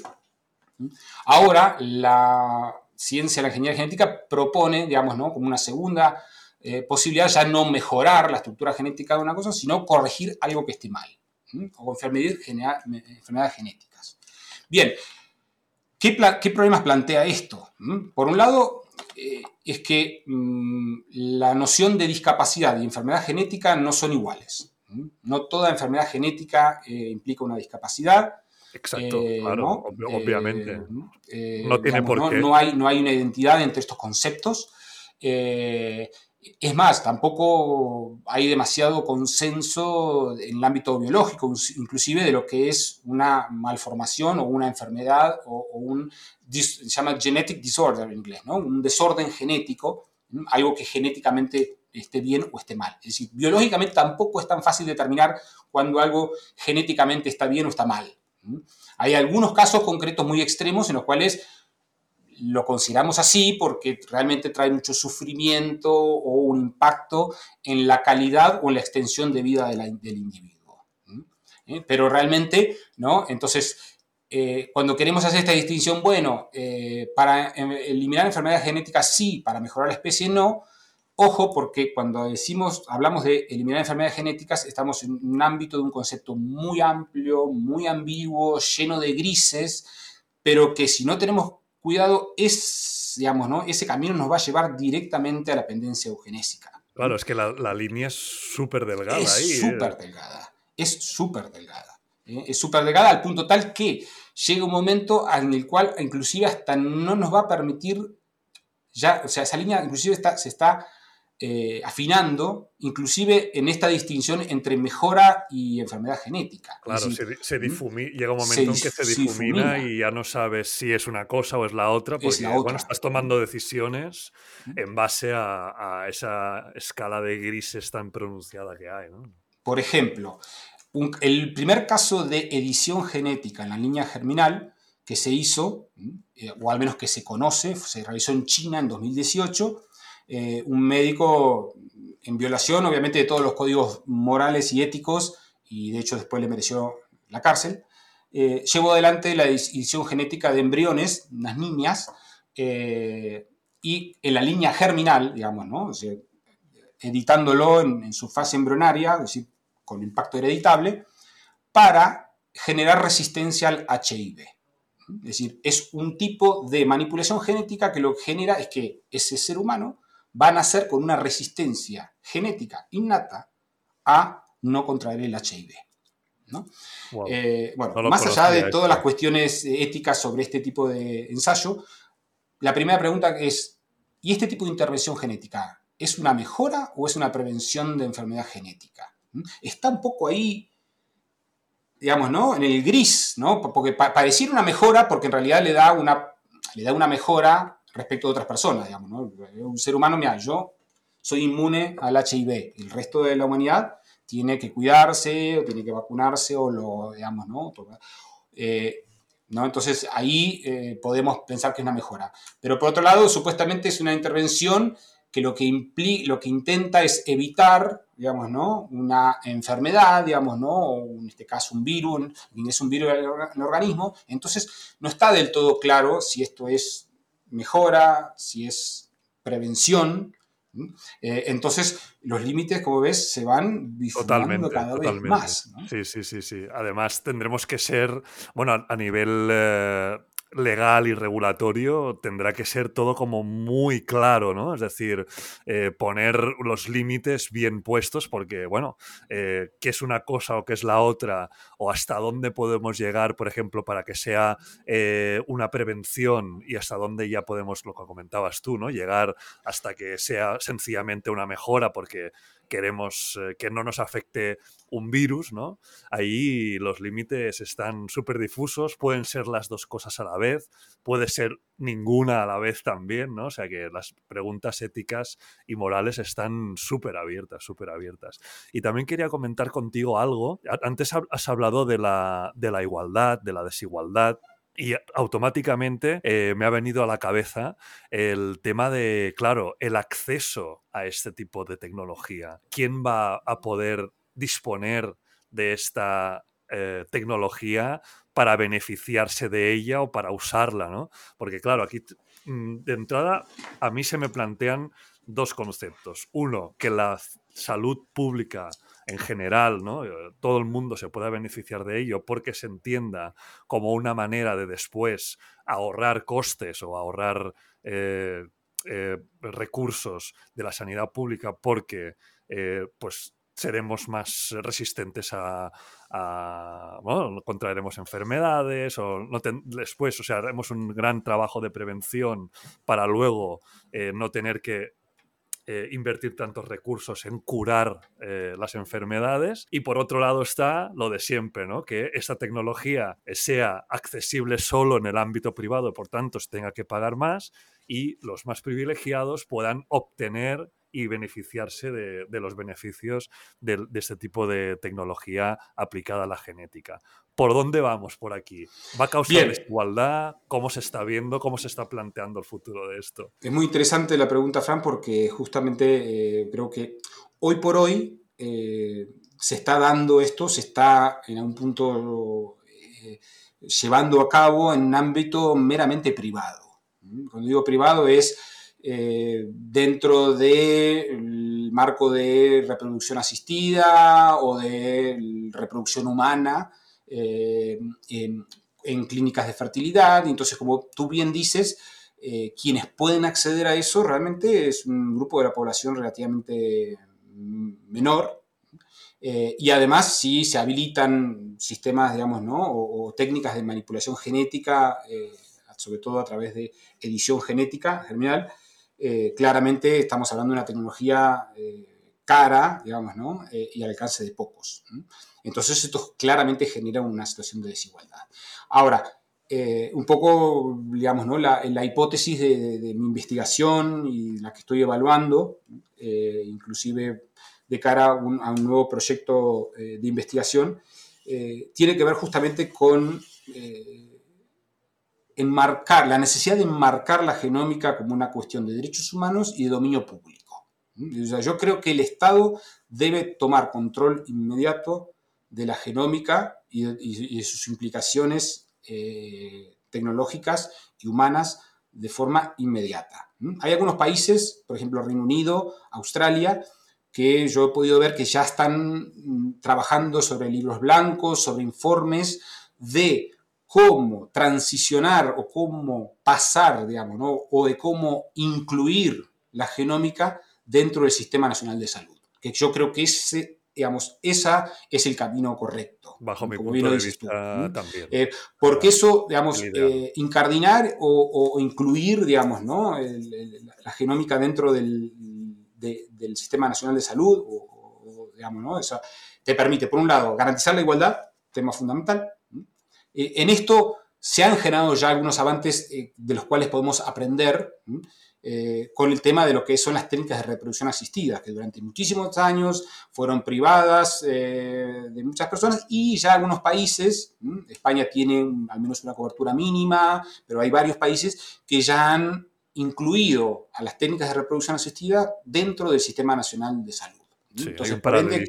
ahora la ciencia de la ingeniería genética propone, digamos, ¿no? como una segunda eh, posibilidad ya no mejorar la estructura genética de una cosa, sino corregir algo que esté mal, o enfermedades, enfermedades genéticas. Bien, ¿qué, problemas plantea esto? Por un lado, eh, es que mm, la noción de discapacidad y enfermedad genética no son iguales. No toda enfermedad genética eh, implica una discapacidad. Exacto, claro, obviamente. no tiene por qué. No hay, no hay una identidad entre estos conceptos. Es más, tampoco hay demasiado consenso en el ámbito biológico, inclusive de lo que es una malformación o una enfermedad o, un, se llama genetic disorder en inglés, ¿no? un desorden genético, algo que genéticamente esté bien o esté mal. Es decir, biológicamente tampoco es tan fácil determinar cuando algo genéticamente está bien o está mal. Hay algunos casos concretos muy extremos en los cuales lo consideramos así porque realmente trae mucho sufrimiento o un impacto en la calidad o en la extensión de vida del individuo. ¿Eh? Pero realmente, ¿no? Entonces, eh, cuando queremos hacer esta distinción, bueno, eh, para em, eliminar enfermedades genéticas sí, para mejorar la especie no, ojo porque cuando decimos, hablamos de eliminar enfermedades genéticas, estamos en un ámbito de un concepto muy amplio, muy ambiguo, lleno de grises, pero que si no tenemos cuidado, es, digamos, ¿no? ese camino nos va a llevar directamente a la pendencia eugenésica. Claro, es que la, línea es súper delgada es ahí. Es ¿eh? súper delgada, es súper delgada. ¿eh? Es súper delgada al punto tal que llega un momento en el cual inclusive hasta no nos va a permitir, ya, o sea, esa línea inclusive está, se está eh, afinando, inclusive en esta distinción entre mejora y enfermedad genética. Claro, se, llega un momento en que se difumina, y ya no sabes si es una cosa o es la otra, porque Bueno, estás tomando decisiones en base a, esa escala de grises tan pronunciada que hay. Por ejemplo, el primer caso de edición genética en la línea germinal que se hizo, eh, o al menos que se conoce, se realizó en China en 2018, eh, un médico en violación, obviamente, de todos los códigos morales y éticos, y de hecho después le mereció la cárcel, eh, llevó adelante la edición genética de embriones, unas niñas, eh, y en la línea germinal, digamos, editándolo en, su fase embrionaria, es decir, con impacto hereditable, para generar resistencia al HIV. Es decir, es un tipo de manipulación genética que lo que genera es que ese ser humano va a nacer con una resistencia genética innata a no contraer el HIV. Eh, bueno, más allá de todas las cuestiones éticas sobre este tipo de ensayo, la primera pregunta es, ¿y este tipo de intervención genética es una mejora o es una prevención de enfermedad genética? ¿Mm? Está un poco ahí, digamos, ¿no? En el gris, ¿no? Porque para decir una mejora, porque en realidad le da una, le da una mejora respecto a otras personas, digamos, ¿no? Un ser humano, mira, yo soy inmune al HIV, el resto de la humanidad tiene que cuidarse o tiene que vacunarse o lo, digamos, ¿no? Eh. Entonces ahí eh, podemos pensar que es una mejora. Pero por otro lado, supuestamente es una intervención que lo que, lo que intenta es evitar, digamos, ¿no? Una enfermedad, digamos, ¿no? En este caso un virus, es un virus en el organismo. Entonces no está del todo claro si esto es mejora, si es prevención. Eh, entonces, los límites, como ves, se van difuminando cada vez más. Sí, sí, sí, sí. Además, tendremos que ser, bueno, a, nivel eh, legal y regulatorio tendrá que ser todo como muy claro, ¿no? Es decir, eh, poner los límites bien puestos porque, bueno, eh, qué es una cosa o qué es la otra o hasta dónde podemos llegar, por ejemplo, para que sea eh, una prevención y hasta dónde ya podemos, lo que comentabas tú, ¿no? Llegar hasta que sea sencillamente una mejora porque queremos eh, que no nos afecte un virus, ¿no? Ahí los límites están súper difusos, pueden ser las dos cosas a la vez, puede ser ninguna a la vez también, ¿no? O sea que las preguntas éticas y morales están súper abiertas, súper abiertas. Y también quería comentar contigo algo. Antes has hablado de la, de la igualdad, de la desigualdad. Y automáticamente eh, me ha venido a la cabeza el tema de, claro, el acceso a este tipo de tecnología. ¿Quién va a poder disponer de esta eh, tecnología para beneficiarse de ella o para usarla, ¿no? Porque claro, aquí mm, de entrada a mí se me plantean dos conceptos. Uno, que la salud pública en general, ¿no? Eh, todo el mundo se pueda beneficiar de ello porque se entienda como una manera de después ahorrar costes o ahorrar eh, eh, recursos de la sanidad pública porque pues seremos más resistentes a, bueno, contraeremos enfermedades o no después, o sea, haremos un gran trabajo de prevención para luego no tener que eh, invertir tantos recursos en curar eh, las enfermedades. Y por otro lado está lo de siempre, ¿no? que esta tecnología sea accesible solo en el ámbito privado, por tanto se tenga que pagar más y los más privilegiados puedan obtener y beneficiarse de, los beneficios de, este tipo de tecnología aplicada a la genética. ¿Por dónde vamos por aquí? ¿Va a causar desigualdad? ¿Cómo se está viendo? ¿Cómo se está planteando el futuro de esto? Es muy interesante la pregunta, Fran, porque justamente eh, creo que hoy por hoy eh, se está dando esto, se está en un punto eh, llevando a cabo en un ámbito meramente privado. Cuando digo privado es eh, dentro del marco de reproducción asistida o de reproducción humana eh, en, clínicas de fertilidad. entonces, como tú bien dices, eh, quienes pueden acceder a eso realmente es un grupo de la población relativamente menor. y además, si se habilitan sistemas, digamos, ¿no? o, técnicas de manipulación genética, sobre todo a través de edición genética germinal, eh, claramente estamos hablando de una tecnología eh, cara, digamos. Eh, y al alcance de pocos. Entonces esto claramente genera una situación de desigualdad. Ahora, un poco, digamos, ¿no? la, la hipótesis de, mi investigación y la que estoy evaluando, inclusive de cara a un nuevo proyecto de investigación, tiene que ver justamente con enmarcar, la necesidad de enmarcar la genómica como una cuestión de derechos humanos y de dominio público. yo creo que el Estado debe tomar control inmediato de la genómica y de, sus implicaciones eh, tecnológicas y humanas de forma inmediata. Hay algunos países, por ejemplo Reino Unido, Australia, que yo he podido ver que ya están mm, trabajando sobre libros blancos, sobre informes de cómo transicionar o cómo pasar, digamos, ¿no? o de cómo incluir la genómica dentro del Sistema Nacional de Salud. Que yo creo que ese, digamos, esa es el camino correcto. Bajo mi punto de vista también. Eh, porque eso, digamos, eh, incardinar o, incluir, digamos, ¿no? la genómica dentro del, del, Sistema Nacional de Salud, o, digamos, ¿no? Eso te permite, por un lado, garantizar la igualdad, tema fundamental, eh, en esto se han generado ya algunos avances eh, de los cuales podemos aprender eh, con el tema de lo que son las técnicas de reproducción asistida, que durante muchísimos años fueron privadas de muchas personas y ya algunos países, España tiene al menos una cobertura mínima, pero hay varios países que ya han incluido a las técnicas de reproducción asistida dentro del Sistema Nacional de Salud. Entonces, por ende,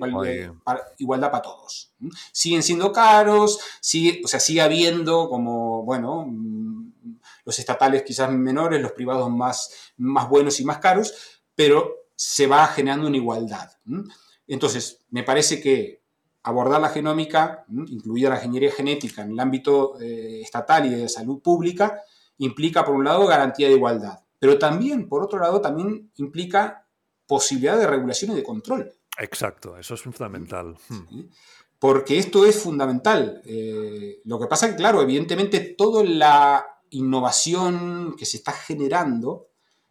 igualdad para todos. Siguen siendo caros, sigue, o sea, sigue habiendo como, bueno, mm, los estatales quizás menores, los privados más, más buenos y más caros, pero se va generando una igualdad. Entonces, me parece que abordar la genómica, incluida la ingeniería genética en el ámbito eh, estatal y de salud pública, implica, por un lado, garantía de igualdad, pero también, por otro lado, también implica posibilidad de regulación y de control. Exacto, eso es fundamental. Hmm. Porque esto es fundamental. Eh, lo que pasa es que, claro, evidentemente toda la innovación que se está generando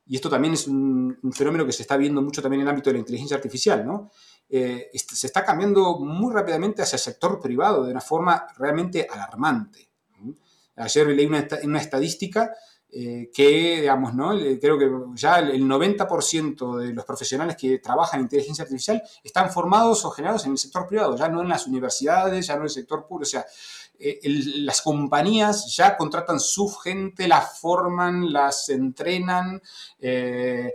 y esto también es un, fenómeno que se está viendo mucho también en el ámbito de la inteligencia artificial, ¿no? Eh, se está cambiando muy rápidamente hacia el sector privado de una forma realmente alarmante. Ayer leí una, una estadística eh, que, digamos, ¿no? creo que ya el 90% de los profesionales que trabajan en inteligencia artificial están formados o generados en el sector privado, ya no en las universidades, ya no en el sector público. O sea, eh, las compañías ya contratan su gente, la forman, las entrenan, eh,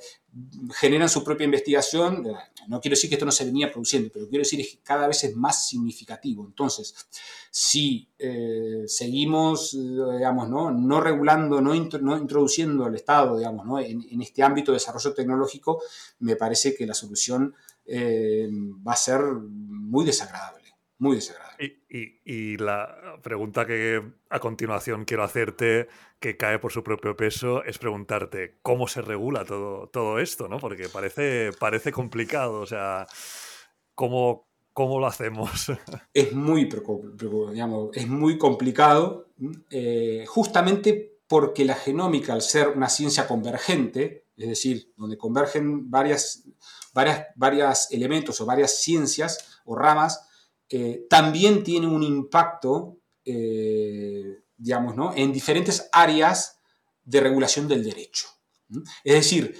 generan su propia investigación. No quiero decir que esto no se venía produciendo, pero quiero decir que cada vez es más significativo. Entonces, si eh, seguimos, digamos, ¿no? no regulando, no, introduciendo al Estado, digamos, ¿no? en, este ámbito de desarrollo tecnológico, me parece que la solución va a ser muy desagradable muy desagradable. Y, la pregunta que a continuación quiero hacerte, que cae por su propio peso, es preguntarte cómo se regula todo, todo esto, ¿no? Porque parece, parece complicado, o sea, ¿cómo, cómo lo hacemos? (laughs) Es muy, digamos, es muy complicado, eh, justamente porque la genómica, al ser una ciencia convergente, es decir, donde convergen varias, varias, varias elementos o varias ciencias o ramas, eh, también tiene un impacto, eh, digamos, ¿no? en diferentes áreas de regulación del derecho. Es decir,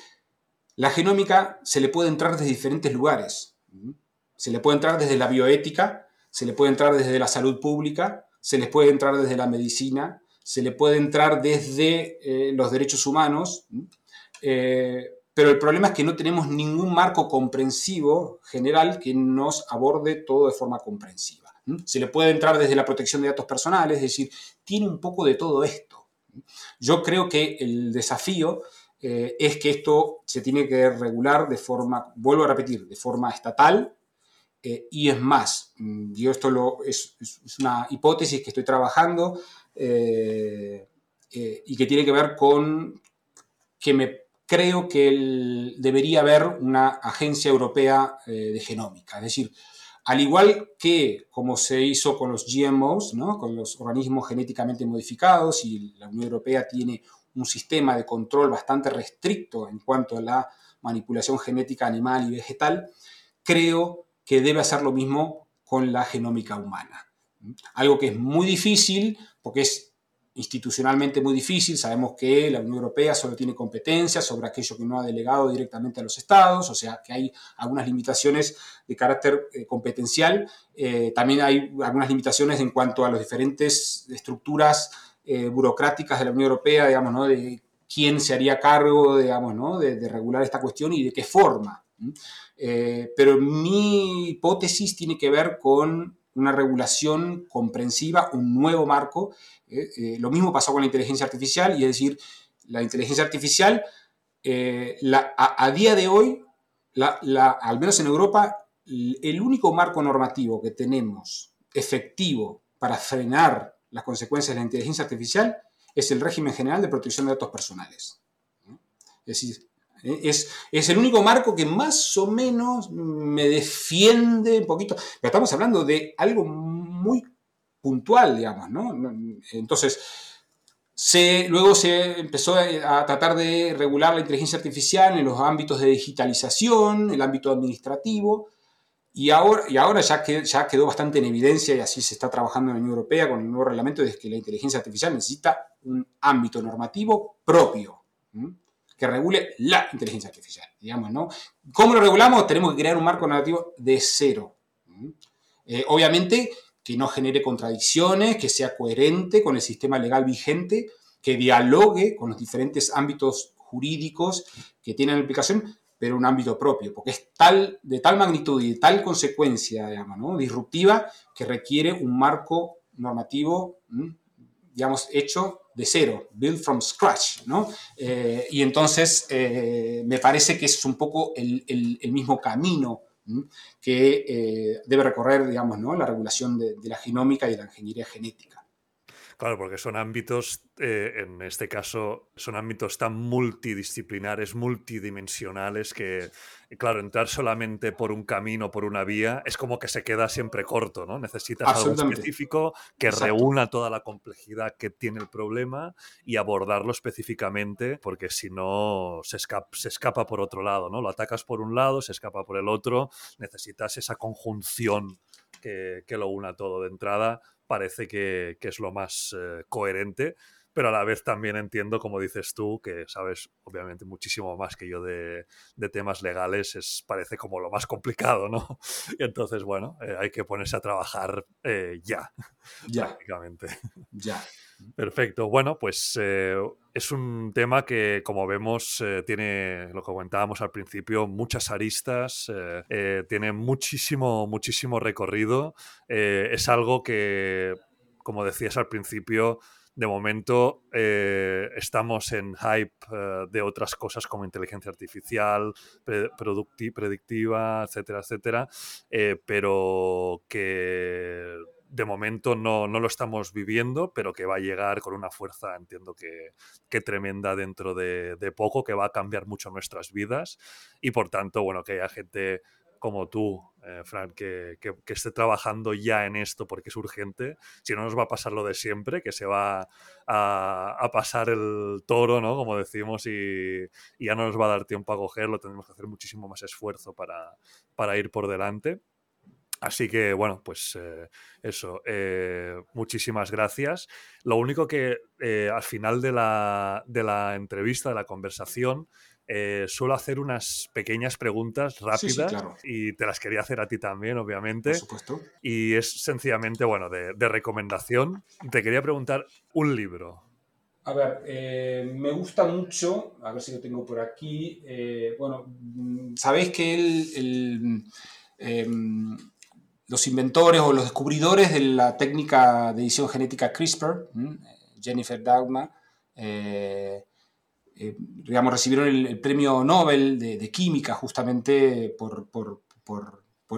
la genómica se le puede entrar desde diferentes lugares. Se le puede entrar desde la bioética, se le puede entrar desde la salud pública, se les puede entrar desde la medicina, se le puede entrar desde eh, los derechos humanos pero el problema es que no tenemos ningún marco comprensivo general que nos aborde todo de forma comprensiva. Se le puede entrar desde la protección de datos personales, es decir, tiene un poco de todo esto. Yo creo que el desafío eh, es que esto se tiene que regular de forma, vuelvo a repetir, de forma estatal, eh, y es más, yo esto lo, es, una hipótesis que estoy trabajando eh, y que tiene que ver con que me creo que debería haber una agencia europea eh, de genómica. Es decir, al igual que como se hizo con los GMOs, ¿no? con los organismos genéticamente modificados, y la Unión Europea tiene un sistema de control bastante restricto en cuanto a la manipulación genética animal y vegetal, creo que debe hacer lo mismo con la genómica humana. Algo que es muy difícil porque es institucionalmente muy difícil. Sabemos que la Unión Europea solo tiene competencias sobre aquello que no ha delegado directamente a los estados, o sea que hay algunas limitaciones de carácter eh, competencial. Eh, también hay algunas limitaciones en cuanto a las diferentes estructuras eh, burocráticas de la Unión Europea, digamos, ¿no? de quién se haría cargo, digamos, ¿no? de, regular esta cuestión y de qué forma. pero mi hipótesis tiene que ver con una regulación comprensiva, un nuevo marco. Eh, eh, lo mismo pasó con la inteligencia artificial, y es decir, la inteligencia artificial, eh, a, día de hoy, al menos en Europa, el único marco normativo que tenemos efectivo para frenar las consecuencias de la inteligencia artificial es el régimen general de protección de datos personales. Es decir, ¿eh? Es, el único marco que más o menos me defiende un poquito. Pero estamos hablando de algo muy puntual, digamos, ¿no? Entonces, se, luego se empezó a tratar de regular la inteligencia artificial en los ámbitos de digitalización, el ámbito administrativo, y ahora, y ahora ya, que, ya quedó bastante en evidencia, y así se está trabajando en la Unión Europea con el nuevo reglamento, es que la inteligencia artificial necesita un ámbito normativo propio que regule la inteligencia artificial, digamos, ¿no? ¿Cómo lo regulamos? Tenemos que crear un marco narrativo de cero. Eh, obviamente que no genere contradicciones, que sea coherente con el sistema legal vigente, que dialogue con los diferentes ámbitos jurídicos que tienen aplicación, pero un ámbito propio, porque es tal, de tal magnitud y de tal consecuencia, digamos, disruptiva, que requiere un marco normativo, digamos, hecho de cero, build from scratch, ¿no? Eh, y entonces eh, me parece que es un poco el, mismo camino que eh, debe recorrer, digamos, ¿no? la regulación de, la genómica y de la ingeniería genética. Claro, porque son ámbitos, eh, en este caso, son ámbitos tan multidisciplinares, multidimensionales, que, claro, entrar solamente por un camino, por una vía, es como que se queda siempre corto, ¿no? Necesitas algo específico que reúna toda la complejidad que tiene el problema y abordarlo específicamente, porque si no, se escapa, se escapa por otro lado, ¿no? Lo atacas por un lado, se escapa por el otro, necesitas esa conjunción que, que lo una todo de entrada parece que, es lo más eh, coherente, pero a la vez también entiendo, como dices tú, que sabes obviamente muchísimo más que yo de, temas legales, es, parece como lo más complicado, ¿no? (laughs) Y entonces, bueno, eh, hay que ponerse a trabajar eh, ya, (laughs) ya, prácticamente. Ya. (laughs) Perfecto. Bueno, pues es un tema que, como vemos, eh, tiene, lo que comentábamos al principio, muchas aristas, eh, eh, tiene muchísimo, muchísimo recorrido. es algo que, como decías al principio, de momento estamos en hype de otras cosas como inteligencia artificial, predictiva, etcétera, etcétera, pero que de momento no, lo estamos viviendo, pero que va a llegar con una fuerza, entiendo que, tremenda dentro de, poco, que va a cambiar mucho nuestras vidas. Y por tanto, bueno, que haya gente como tú, eh, Frank, que, esté trabajando ya en esto porque es urgente, si no nos va a pasar lo de siempre, que se va a, pasar el toro, ¿no? Como decimos, y, ya no nos va a dar tiempo a cogerlo, tendremos que hacer muchísimo más esfuerzo para, ir por delante. Así que, bueno, pues eh, eso, eh, muchísimas gracias. Lo único que eh, al final de la, entrevista, de la conversación, suelo hacer unas pequeñas preguntas rápidas y te las quería hacer a ti también, obviamente. Por supuesto. Y es sencillamente, bueno, de, de recomendación. Te quería preguntar un libro. A ver, me gusta mucho, a ver si lo tengo por aquí. bueno, mm, sabéis que el, em, los inventores o los descubridores de la técnica de edición genética CRISPR, Jennifer Doudna, eh, eh, digamos, recibieron el, premio Nobel de, química justamente por,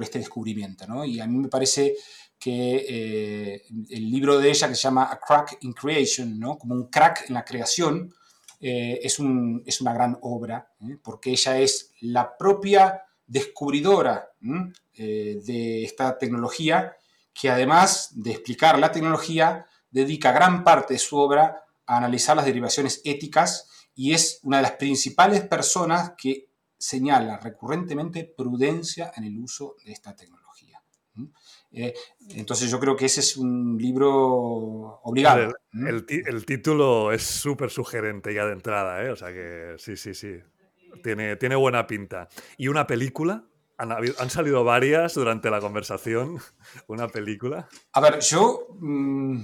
este descubrimiento. Y a mí me parece que eh, el libro de ella, que se llama A Crack in Creation, como un crack en la creación, es, un, es, una gran obra, porque ella es la propia descubridora eh, de esta tecnología, que además de explicar la tecnología, dedica gran parte de su obra a analizar las derivaciones éticas y es una de las principales personas que señala recurrentemente prudencia en el uso de esta tecnología. Eh, entonces yo creo que ese es un libro obligado. El, título es súper sugerente ya de entrada, ¿eh? o sea que sí, sí, sí. Tiene, tiene buena pinta. ¿Y una película? Han, salido varias durante la conversación. (laughs) ¿Una película? A ver, yo. Mm,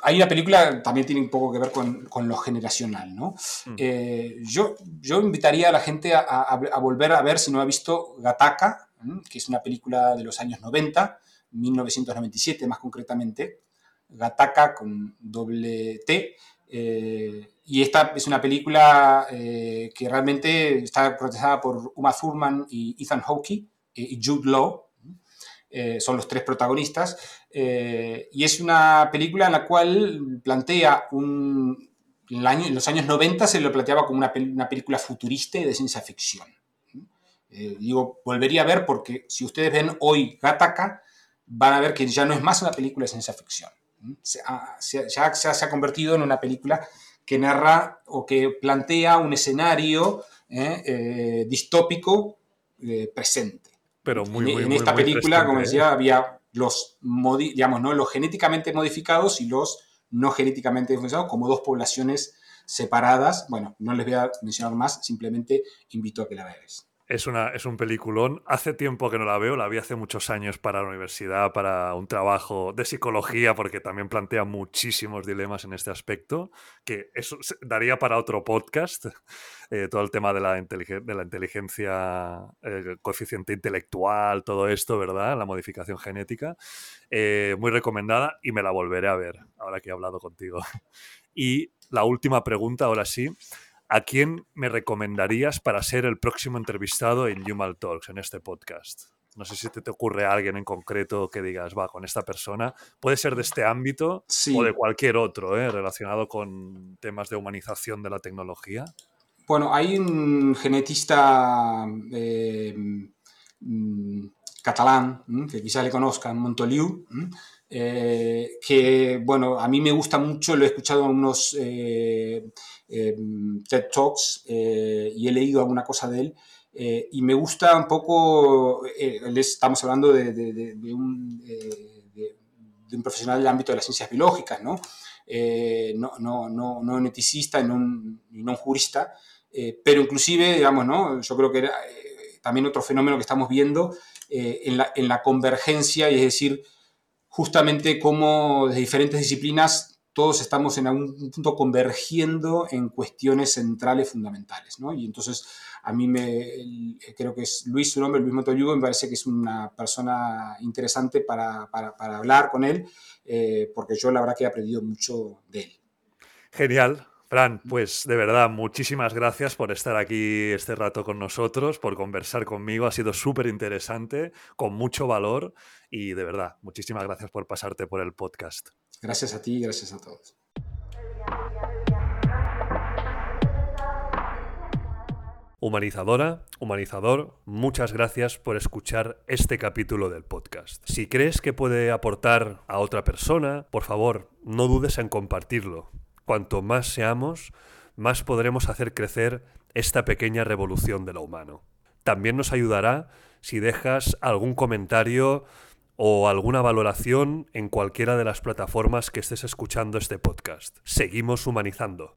hay una película también tiene un poco que ver con, lo generacional, ¿no? Mm. Eh, yo, yo invitaría a la gente a, volver a ver, si no ha visto, Gataka, que es una película de los años 90, 1997 más concretamente. Gataka con doble T. Eh, y esta es una película eh, que realmente está protagonizada por Uma Thurman y Ethan Hawke y Jude Law, eh, son los tres protagonistas, eh, y es una película en la cual plantea un... En, los años 90 se lo planteaba como una, una película futurista de ciencia ficción. Eh, digo, volvería a ver porque si ustedes ven hoy Gattaca, van a ver que ya no es más una película de ciencia ficción. Se ya se ha, convertido en una película que narra o que plantea un escenario distópico presente pero muy, en, esta película, como decía, ¿eh? había los, digamos, ¿no? los genéticamente modificados y los no genéticamente modificados como dos poblaciones separadas. Bueno, no les voy a mencionar más, simplemente invito a que la veáis. Es, una, es un peliculón. Hace tiempo que no la veo, la vi hace muchos años para la universidad, para un trabajo de psicología, porque también plantea muchísimos dilemas en este aspecto, que eso daría para otro podcast, (laughs) eh, todo el tema de la, inteligencia, el coeficiente intelectual, todo esto, ¿verdad? La modificación genética. Eh, muy recomendada y me la volveré a ver, ahora que he hablado contigo. (laughs) Y la última pregunta, ahora sí. ¿A quién me recomendarías para ser el próximo entrevistado en Human Talks, en este podcast? No sé si te, ocurre alguien en concreto que digas, va, con esta persona. Puede ser de este ámbito o de cualquier otro, ¿eh? relacionado con temas de humanización de la tecnología. Bueno, hay un genetista eh, mm, catalán, que quizás le conozcan, Montoliu, eh, que, bueno, a mí me gusta mucho, lo he escuchado en unos eh, em, TED Talks y he leído alguna cosa de él. y me gusta un poco, estamos hablando de, un, de, un, profesional del ámbito de las ciencias biológicas, ¿no? no, no, no, no neticista y no, no un jurista, pero inclusive, digamos, ¿no? yo creo que era también otro fenómeno que estamos viendo eh, en, la, convergencia, y es decir, justamente cómo de diferentes disciplinas todos estamos en algún punto convergiendo en cuestiones centrales fundamentales. ¿no? Y entonces a mí me, creo que es Luis, su nombre, Luis Motoyugo, me parece que es una persona interesante para, para, hablar con él, eh, porque yo la verdad que he aprendido mucho de él. Genial, Fran, pues de verdad, muchísimas gracias por estar aquí este rato con nosotros, por conversar conmigo. Ha sido súper interesante, con mucho valor y de verdad, muchísimas gracias por pasarte por el podcast. Gracias a ti y gracias a todos. Humanizadora, humanizador, muchas gracias por escuchar este capítulo del podcast. Si crees que puede aportar a otra persona, por favor, no dudes en compartirlo. Cuanto más seamos, más podremos hacer crecer esta pequeña revolución de lo humano. También nos ayudará si dejas algún comentario o alguna valoración en cualquiera de las plataformas que estés escuchando este podcast. Seguimos humanizando.